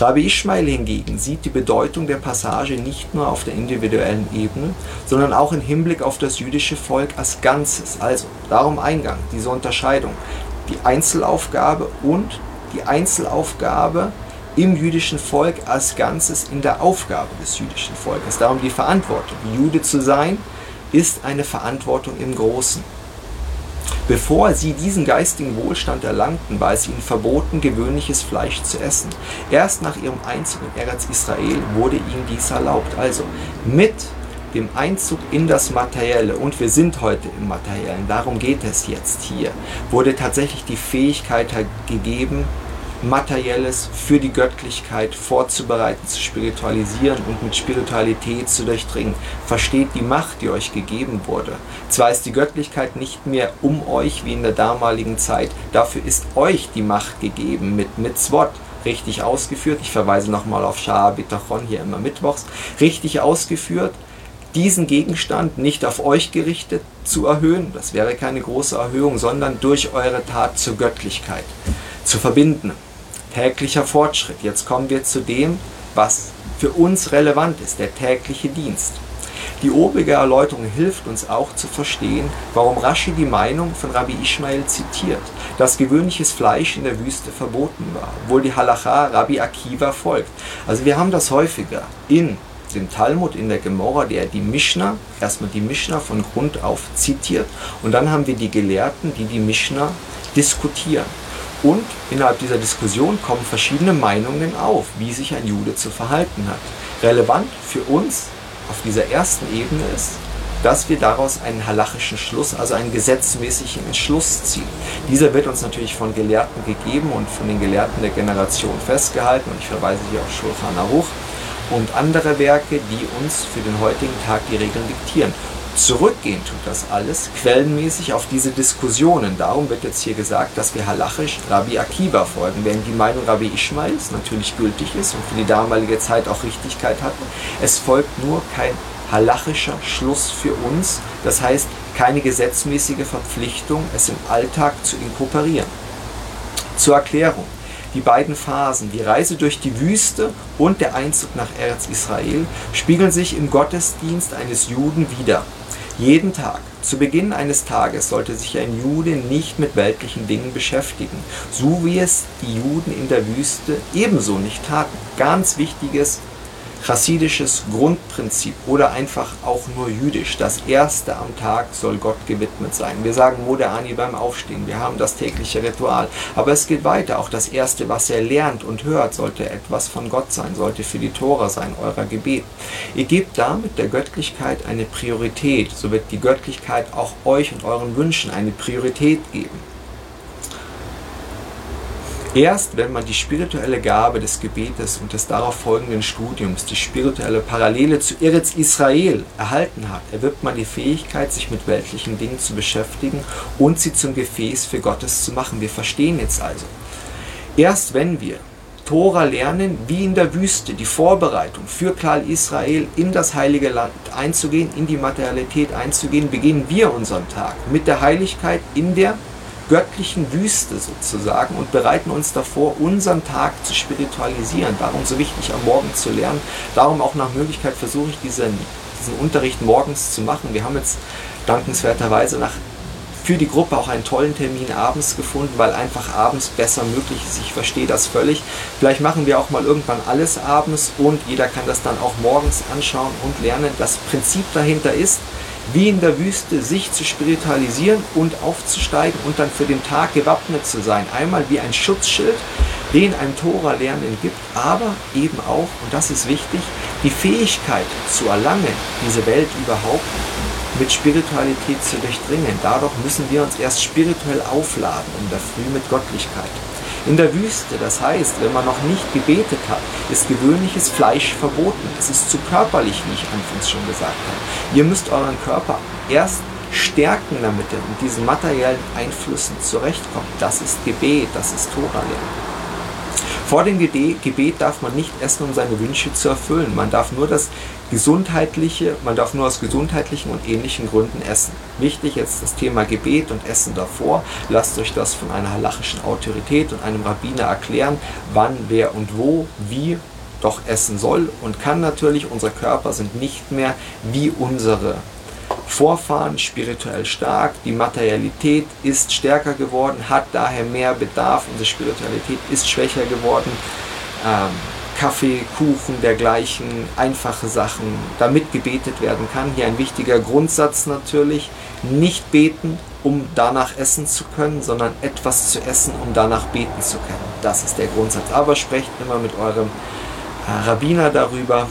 Rabbi Ishmael hingegen sieht die Bedeutung der Passage nicht nur auf der individuellen Ebene, sondern auch im Hinblick auf das jüdische Volk als Ganzes. Also darum Eingang, diese Unterscheidung. Die Einzelaufgabe und die Einzelaufgabe im jüdischen Volk als Ganzes in der Aufgabe des jüdischen Volkes. Darum die Verantwortung. Jude zu sein ist eine Verantwortung im Großen. Bevor sie diesen geistigen Wohlstand erlangten, war es ihnen verboten, gewöhnliches Fleisch zu essen. Erst nach ihrem Einzug in Eretz Israel wurde ihnen dies erlaubt. Also mit dem Einzug in das Materielle, und wir sind heute im Materiellen, darum geht es jetzt hier, wurde tatsächlich die Fähigkeit gegeben, Materielles für die Göttlichkeit vorzubereiten, zu spiritualisieren und mit Spiritualität zu durchdringen. Versteht die Macht, die euch gegeben wurde. Zwar ist die Göttlichkeit nicht mehr um euch wie in der damaligen Zeit, dafür ist euch die Macht gegeben mit Mitzvot, richtig ausgeführt. Ich verweise nochmal auf Shah Bitachon hier immer mittwochs. Richtig ausgeführt, diesen Gegenstand nicht auf euch gerichtet zu erhöhen, das wäre keine große Erhöhung, sondern durch eure Tat zur Göttlichkeit zu verbinden täglicher Fortschritt. Jetzt kommen wir zu dem, was für uns relevant ist, der tägliche Dienst. Die obige Erläuterung hilft uns auch zu verstehen, warum Rashi die Meinung von Rabbi Ishmael zitiert, dass gewöhnliches Fleisch in der Wüste verboten war, obwohl die Halacha Rabbi Akiva folgt. Also wir haben das häufiger in dem Talmud, in der Gemora, der die Mishnah, erstmal die Mishnah von Grund auf zitiert und dann haben wir die Gelehrten, die die Mishnah diskutieren. Und innerhalb dieser Diskussion kommen verschiedene Meinungen auf, wie sich ein Jude zu verhalten hat. Relevant für uns auf dieser ersten Ebene ist, dass wir daraus einen halachischen Schluss, also einen gesetzmäßigen Entschluss ziehen. Dieser wird uns natürlich von Gelehrten gegeben und von den Gelehrten der Generation festgehalten. Und ich verweise hier auf Shulchan Aruch und andere Werke, die uns für den heutigen Tag die Regeln diktieren. Zurückgehen tut das alles quellenmäßig auf diese Diskussionen. Darum wird jetzt hier gesagt, dass wir halachisch Rabbi Akiva folgen, während die Meinung Rabbi Ishmaels natürlich gültig ist und für die damalige Zeit auch Richtigkeit hat. Es folgt nur kein halachischer Schluss für uns, das heißt keine gesetzmäßige Verpflichtung, es im Alltag zu inkorporieren. Zur Erklärung. Die beiden Phasen, die Reise durch die Wüste und der Einzug nach Erz Israel, spiegeln sich im Gottesdienst eines Juden wider. Jeden Tag, zu Beginn eines Tages, sollte sich ein Jude nicht mit weltlichen Dingen beschäftigen, so wie es die Juden in der Wüste ebenso nicht taten. Ganz wichtiges chassidisches Grundprinzip oder einfach auch nur jüdisch. Das erste am Tag soll Gott gewidmet sein. Wir sagen Modani beim Aufstehen, wir haben das tägliche Ritual. Aber es geht weiter. Auch das erste, was er lernt und hört, sollte etwas von Gott sein, sollte für die Tora sein, eurer Gebet. Ihr gebt damit der Göttlichkeit eine Priorität. So wird die Göttlichkeit auch euch und euren Wünschen eine Priorität geben. Erst wenn man die spirituelle Gabe des Gebetes und des darauf folgenden Studiums, die spirituelle Parallele zu Eretz Israel erhalten hat, erwirbt man die Fähigkeit, sich mit weltlichen Dingen zu beschäftigen und sie zum Gefäß für Gottes zu machen. Wir verstehen jetzt also, erst wenn wir Tora lernen, wie in der Wüste, die Vorbereitung für Klal Israel in das heilige Land einzugehen, in die Materialität einzugehen, beginnen wir unseren Tag mit der Heiligkeit in der göttlichen Wüste sozusagen und bereiten uns davor, unseren Tag zu spiritualisieren. Darum so wichtig am Morgen zu lernen. Darum auch nach Möglichkeit versuche ich diesen, diesen Unterricht morgens zu machen. Wir haben jetzt dankenswerterweise nach für die Gruppe auch einen tollen Termin abends gefunden, weil einfach abends besser möglich ist. Ich verstehe das völlig. Vielleicht machen wir auch mal irgendwann alles abends und jeder kann das dann auch morgens anschauen und lernen. Das Prinzip dahinter ist, wie in der Wüste sich zu spiritualisieren und aufzusteigen und dann für den Tag gewappnet zu sein. Einmal wie ein Schutzschild, den ein Tora lernen gibt, aber eben auch, und das ist wichtig, die Fähigkeit zu erlangen, diese Welt überhaupt mit Spiritualität zu durchdringen. Dadurch müssen wir uns erst spirituell aufladen in der Früh mit Göttlichkeit. In der Wüste, das heißt, wenn man noch nicht gebetet hat, ist gewöhnliches Fleisch verboten. Es ist zu körperlich, wie ich anfangs schon gesagt habe. Ihr müsst euren Körper erst stärken, damit er mit diesen materiellen Einflüssen zurechtkommt. Das ist Gebet, das ist Tora. Vor dem Gebet darf man nicht essen, um seine Wünsche zu erfüllen. Man darf nur das gesundheitliche, man darf nur aus gesundheitlichen und ähnlichen Gründen essen. Wichtig jetzt das Thema Gebet und Essen davor. Lasst euch das von einer halachischen Autorität und einem Rabbiner erklären, wann, wer und wo, wie doch essen soll und kann natürlich. Unsere Körper sind nicht mehr wie unsere Vorfahren spirituell stark, die Materialität ist stärker geworden, hat daher mehr Bedarf, unsere Spiritualität ist schwächer geworden. Ähm, Kaffee, Kuchen, dergleichen, einfache Sachen, damit gebetet werden kann. Hier ein wichtiger Grundsatz natürlich, nicht beten, um danach essen zu können, sondern etwas zu essen, um danach beten zu können. Das ist der Grundsatz. Aber sprecht immer mit eurem äh, Rabbiner darüber,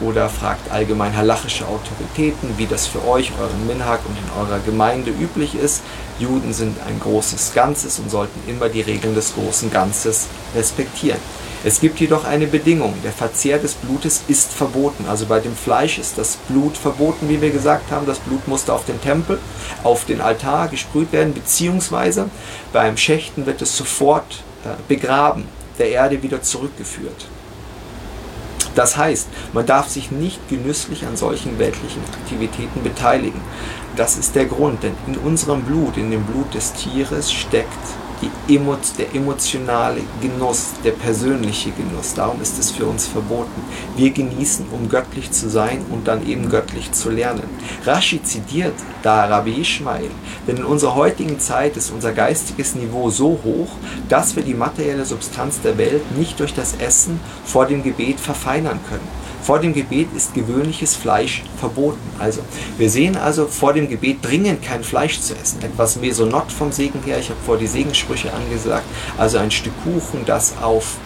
oder fragt allgemein halachische Autoritäten, wie das für euch, euren Minhag und in eurer Gemeinde üblich ist. Juden sind ein großes Ganzes und sollten immer die Regeln des großen Ganzes respektieren. Es gibt jedoch eine Bedingung. Der Verzehr des Blutes ist verboten. Also bei dem Fleisch ist das Blut verboten, wie wir gesagt haben. Das Blut musste auf den Tempel, auf den Altar gesprüht werden, beziehungsweise beim Schächten wird es sofort äh, begraben, der Erde wieder zurückgeführt. Das heißt, man darf sich nicht genüsslich an solchen weltlichen Aktivitäten beteiligen. Das ist der Grund, denn in unserem Blut, in dem Blut des Tieres steckt Emo der emotionale Genuss, der persönliche Genuss. Darum ist es für uns verboten. Wir genießen, um göttlich zu sein und dann eben göttlich zu lernen. Rashi zitiert da Rabbi Ishmael, denn in unserer heutigen Zeit ist unser geistiges Niveau so hoch, dass wir die materielle Substanz der Welt nicht durch das Essen vor dem Gebet verfeinern können. Vor dem Gebet ist gewöhnliches Fleisch verboten. Also, wir sehen also vor dem Gebet dringend kein Fleisch zu essen. Etwas Mesonot vom Segen her, ich habe vor die Segenssprüche angesagt, also ein Stück Kuchen, das auf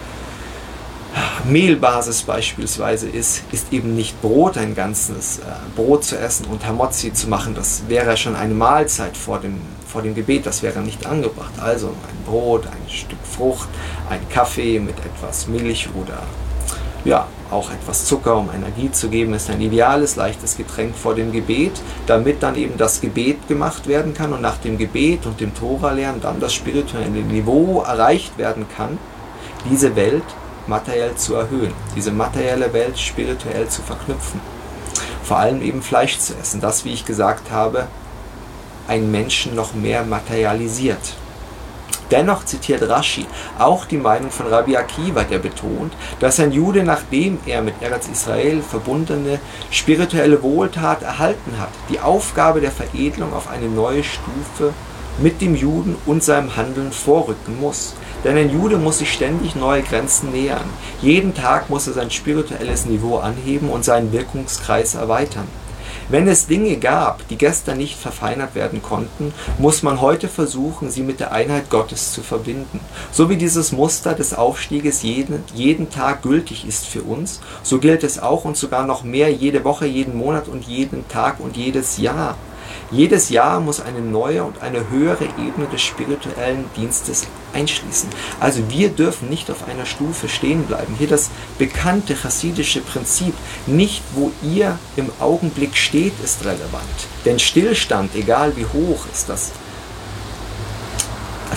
Mehlbasis beispielsweise ist, ist eben nicht Brot, ein ganzes äh, Brot zu essen und Hamotzi zu machen. Das wäre schon eine Mahlzeit vor dem, vor dem Gebet, das wäre nicht angebracht. Also ein Brot, ein Stück Frucht, ein Kaffee mit etwas Milch oder ja, auch etwas Zucker, um Energie zu geben, ist ein ideales, leichtes Getränk vor dem Gebet, damit dann eben das Gebet gemacht werden kann und nach dem Gebet und dem Tora-Lernen dann das spirituelle Niveau erreicht werden kann, diese Welt materiell zu erhöhen, diese materielle Welt spirituell zu verknüpfen. Vor allem eben Fleisch zu essen, das, wie ich gesagt habe, einen Menschen noch mehr materialisiert. Dennoch zitiert Rashi auch die Meinung von Rabbi Akiva, der betont, dass ein Jude, nachdem er mit Eretz Israel verbundene spirituelle Wohltat erhalten hat, die Aufgabe der Veredelung auf eine neue Stufe mit dem Juden und seinem Handeln vorrücken muss. Denn ein Jude muss sich ständig neue Grenzen nähern. Jeden Tag muss er sein spirituelles Niveau anheben und seinen Wirkungskreis erweitern. Wenn es Dinge gab, die gestern nicht verfeinert werden konnten, muss man heute versuchen, sie mit der Einheit Gottes zu verbinden. So wie dieses Muster des Aufstieges jeden, jeden Tag gültig ist für uns, so gilt es auch und sogar noch mehr jede Woche, jeden Monat und jeden Tag und jedes Jahr. Jedes Jahr muss eine neue und eine höhere Ebene des spirituellen Dienstes einschließen. Also wir dürfen nicht auf einer Stufe stehen bleiben. Hier das bekannte chassidische Prinzip, nicht wo ihr im Augenblick steht, ist relevant. Denn Stillstand, egal wie hoch, ist das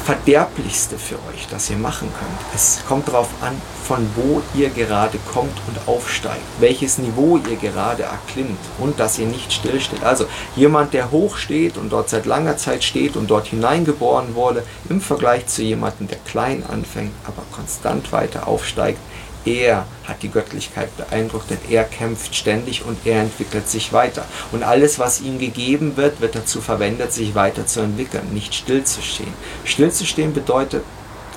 Verderblichste für euch, das ihr machen könnt. Es kommt darauf an, von wo ihr gerade kommt und aufsteigt, welches Niveau ihr gerade erklimmt und dass ihr nicht stillsteht. Also jemand, der hoch steht und dort seit langer Zeit steht und dort hineingeboren wurde, im Vergleich zu jemandem, der klein anfängt, aber konstant weiter aufsteigt, er hat die Göttlichkeit beeindruckt, denn er kämpft ständig und er entwickelt sich weiter. Und alles, was ihm gegeben wird, wird dazu verwendet, sich weiterzuentwickeln, nicht stillzustehen. Stillzustehen bedeutet,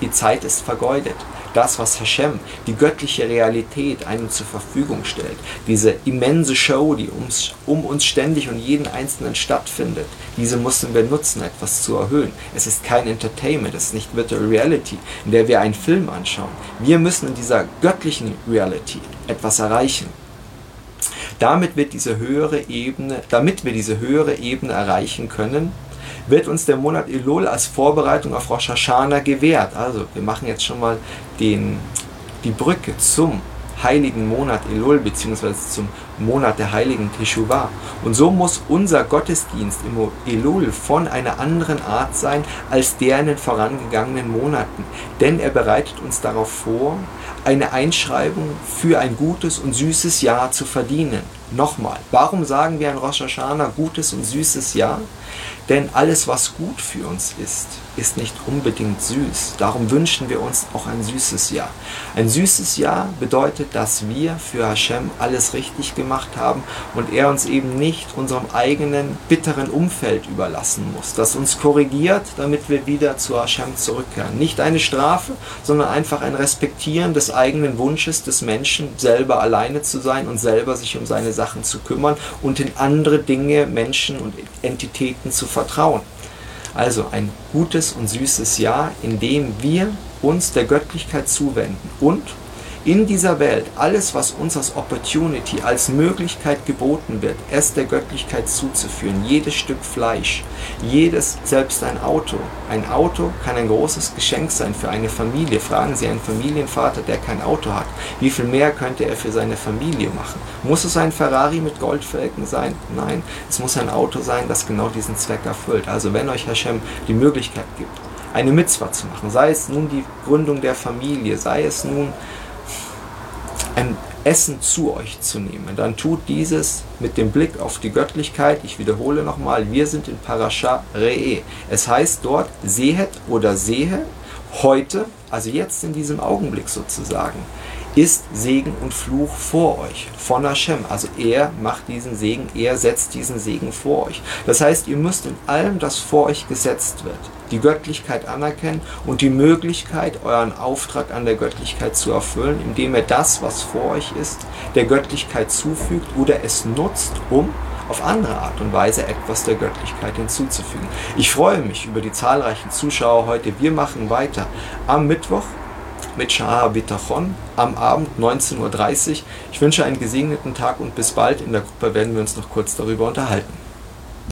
die Zeit ist vergeudet das, was Hashem, die göttliche Realität, einem zur Verfügung stellt, diese immense Show, die ums, um uns ständig und jeden Einzelnen stattfindet, diese müssen wir nutzen, etwas zu erhöhen. Es ist kein Entertainment, es ist nicht Virtual Reality, in der wir einen Film anschauen. Wir müssen in dieser göttlichen Reality etwas erreichen. Damit wird diese höhere Ebene, damit wir diese höhere Ebene erreichen können, wird uns der Monat Elul als Vorbereitung auf Rosh Hashanah gewährt. Also wir machen jetzt schon mal den, die Brücke zum heiligen Monat Elul bzw. zum Monat der heiligen Teshuvah. Und so muss unser Gottesdienst im Elul von einer anderen Art sein als der in den vorangegangenen Monaten. Denn er bereitet uns darauf vor, eine Einschreibung für ein gutes und süßes Jahr zu verdienen. Nochmal, warum sagen wir an Rosh Hashanah gutes und süßes Jahr? Denn alles, was gut für uns ist, ist nicht unbedingt süß. Darum wünschen wir uns auch ein süßes Jahr. Ein süßes Jahr bedeutet, dass wir für Hashem alles richtig gemacht haben und er uns eben nicht unserem eigenen bitteren Umfeld überlassen muss, das uns korrigiert, damit wir wieder zu Hashem zurückkehren. Nicht eine Strafe, sondern einfach ein Respektieren des eigenen Wunsches des Menschen, selber alleine zu sein und selber sich um seine Sachen zu kümmern und in andere Dinge, Menschen und Entitäten zu vertrauen. Also ein gutes und süßes Jahr, in dem wir uns der Göttlichkeit zuwenden. Und in dieser Welt, alles, was uns als Opportunity, als Möglichkeit geboten wird, es der Göttlichkeit zuzuführen, jedes Stück Fleisch, jedes, selbst ein Auto. Ein Auto kann ein großes Geschenk sein für eine Familie. Fragen Sie einen Familienvater, der kein Auto hat, wie viel mehr könnte er für seine Familie machen? Muss es ein Ferrari mit Goldfelgen sein? Nein, es muss ein Auto sein, das genau diesen Zweck erfüllt. Also wenn euch Hashem die Möglichkeit gibt, eine Mitzvah zu machen, sei es nun die Gründung der Familie, sei es nun ein Essen zu euch zu nehmen, dann tut dieses mit dem Blick auf die Göttlichkeit. Ich wiederhole nochmal, wir sind in Parasha Re'e. Es heißt dort Sehet oder Sehe, heute, also jetzt in diesem Augenblick sozusagen ist Segen und Fluch vor euch von Hashem. Also er macht diesen Segen, er setzt diesen Segen vor euch. Das heißt, ihr müsst in allem, das vor euch gesetzt wird, die Göttlichkeit anerkennen und die Möglichkeit, euren Auftrag an der Göttlichkeit zu erfüllen, indem ihr das, was vor euch ist, der Göttlichkeit zufügt oder es nutzt, um auf andere Art und Weise etwas der Göttlichkeit hinzuzufügen. Ich freue mich über die zahlreichen Zuschauer heute. Wir machen weiter am Mittwoch mit Shah Bitachon am Abend 19.30 Uhr. Ich wünsche einen gesegneten Tag und bis bald. In der Gruppe werden wir uns noch kurz darüber unterhalten.